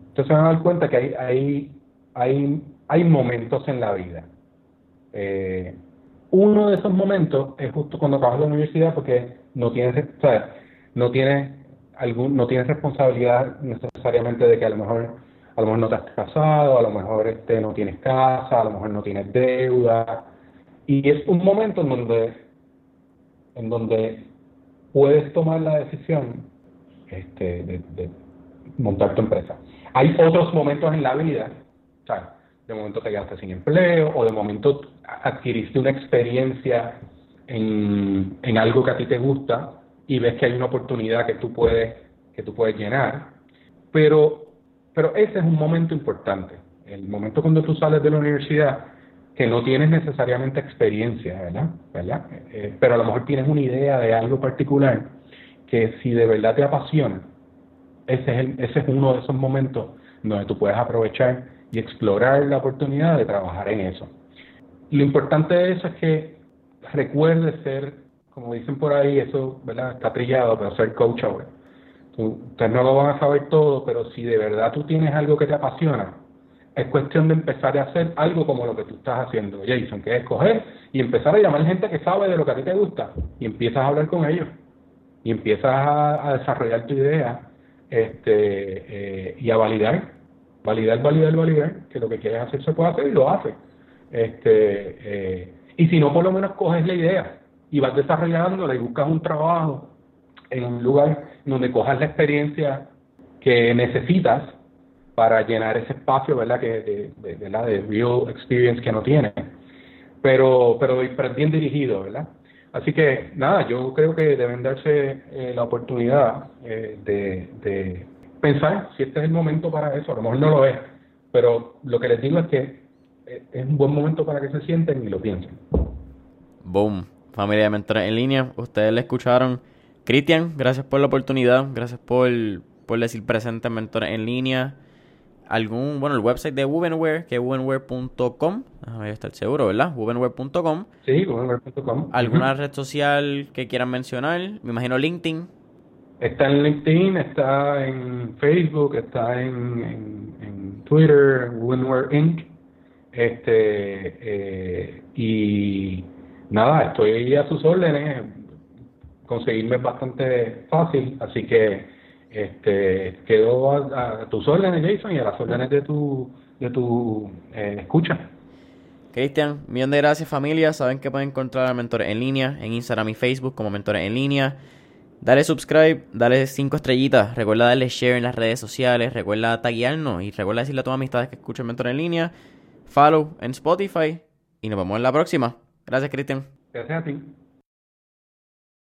Speaker 2: Entonces se van a dar cuenta que hay, hay, hay, hay momentos en la vida. Eh, uno de esos momentos es justo cuando acabas la universidad porque no tienes, no tienes algún, no tienes responsabilidad necesariamente de que a lo mejor a lo mejor no te has casado, a lo mejor este no tienes casa, a lo mejor no tienes deuda. Y es un momento en donde, en donde puedes tomar la decisión este, de, montar tu empresa. Hay otros momentos en la vida, sea, de momento te quedaste sin empleo o de momento adquiriste una experiencia en, en algo que a ti te gusta y ves que hay una oportunidad que tú puedes, que tú puedes llenar. Pero, pero ese es un momento importante. El momento cuando tú sales de la universidad, que no tienes necesariamente experiencia, ¿verdad? ¿verdad? Eh, pero a lo mejor tienes una idea de algo particular que si de verdad te apasiona, ese es, ese es uno de esos momentos donde tú puedes aprovechar y explorar la oportunidad de trabajar en eso. Lo importante de eso es que recuerdes ser, como dicen por ahí, eso ¿verdad? está trillado, pero ser coach ahora. Ustedes no lo van a saber todo, pero si de verdad tú tienes algo que te apasiona, es cuestión de empezar a hacer algo como lo que tú estás haciendo, Jason, que es escoger y empezar a llamar gente que sabe de lo que a ti te gusta y empiezas a hablar con ellos y empiezas a, desarrollar tu idea este, eh, y a validar, validar, validar, validar, que lo que quieres hacer se puede hacer y lo haces. Este, eh, y si no, por lo menos coges la idea y vas desarrollándola y buscas un trabajo en un lugar donde cojas la experiencia que necesitas para llenar ese espacio, ¿verdad? Que de, de, la de real experience que no tiene. Pero, pero bien dirigido, ¿verdad? Así que nada, yo creo que deben darse eh, la oportunidad eh, de, pensar si este es el momento para eso. A lo mejor no lo es, pero lo que les digo es que eh, es un buen momento para que se sienten y lo piensen.
Speaker 1: Boom, familia de mentores en línea, ustedes le escucharon. Cristian, gracias por la oportunidad, gracias por, por decir presente en Mentores en línea algún, bueno, el website de Wovenware, que es wovenware.com, a estar seguro, ¿verdad? Wovenware.com.
Speaker 2: Sí, wovenware.com.
Speaker 1: ¿Alguna red social que quieran mencionar? Me imagino LinkedIn.
Speaker 2: Está en LinkedIn, está en Facebook, está en, en, Twitter, Wovenware Inc. Este, eh, y nada, estoy a sus órdenes. Conseguirme es bastante fácil, así que este, quedo a, tus órdenes, Jason, y a las órdenes de tu, de tu eh, escucha.
Speaker 1: Cristian, millón de gracias familia. Saben que pueden encontrar a Mentores en línea en Instagram y Facebook como Mentores en línea. Dale subscribe, dale cinco estrellitas. Recuerda darle share en las redes sociales. Recuerda taguearnos y recuerda decirle a tus amistades que escuchen Mentores en línea. Follow en Spotify y nos vemos en la próxima. Gracias, Cristian.
Speaker 2: Gracias a ti.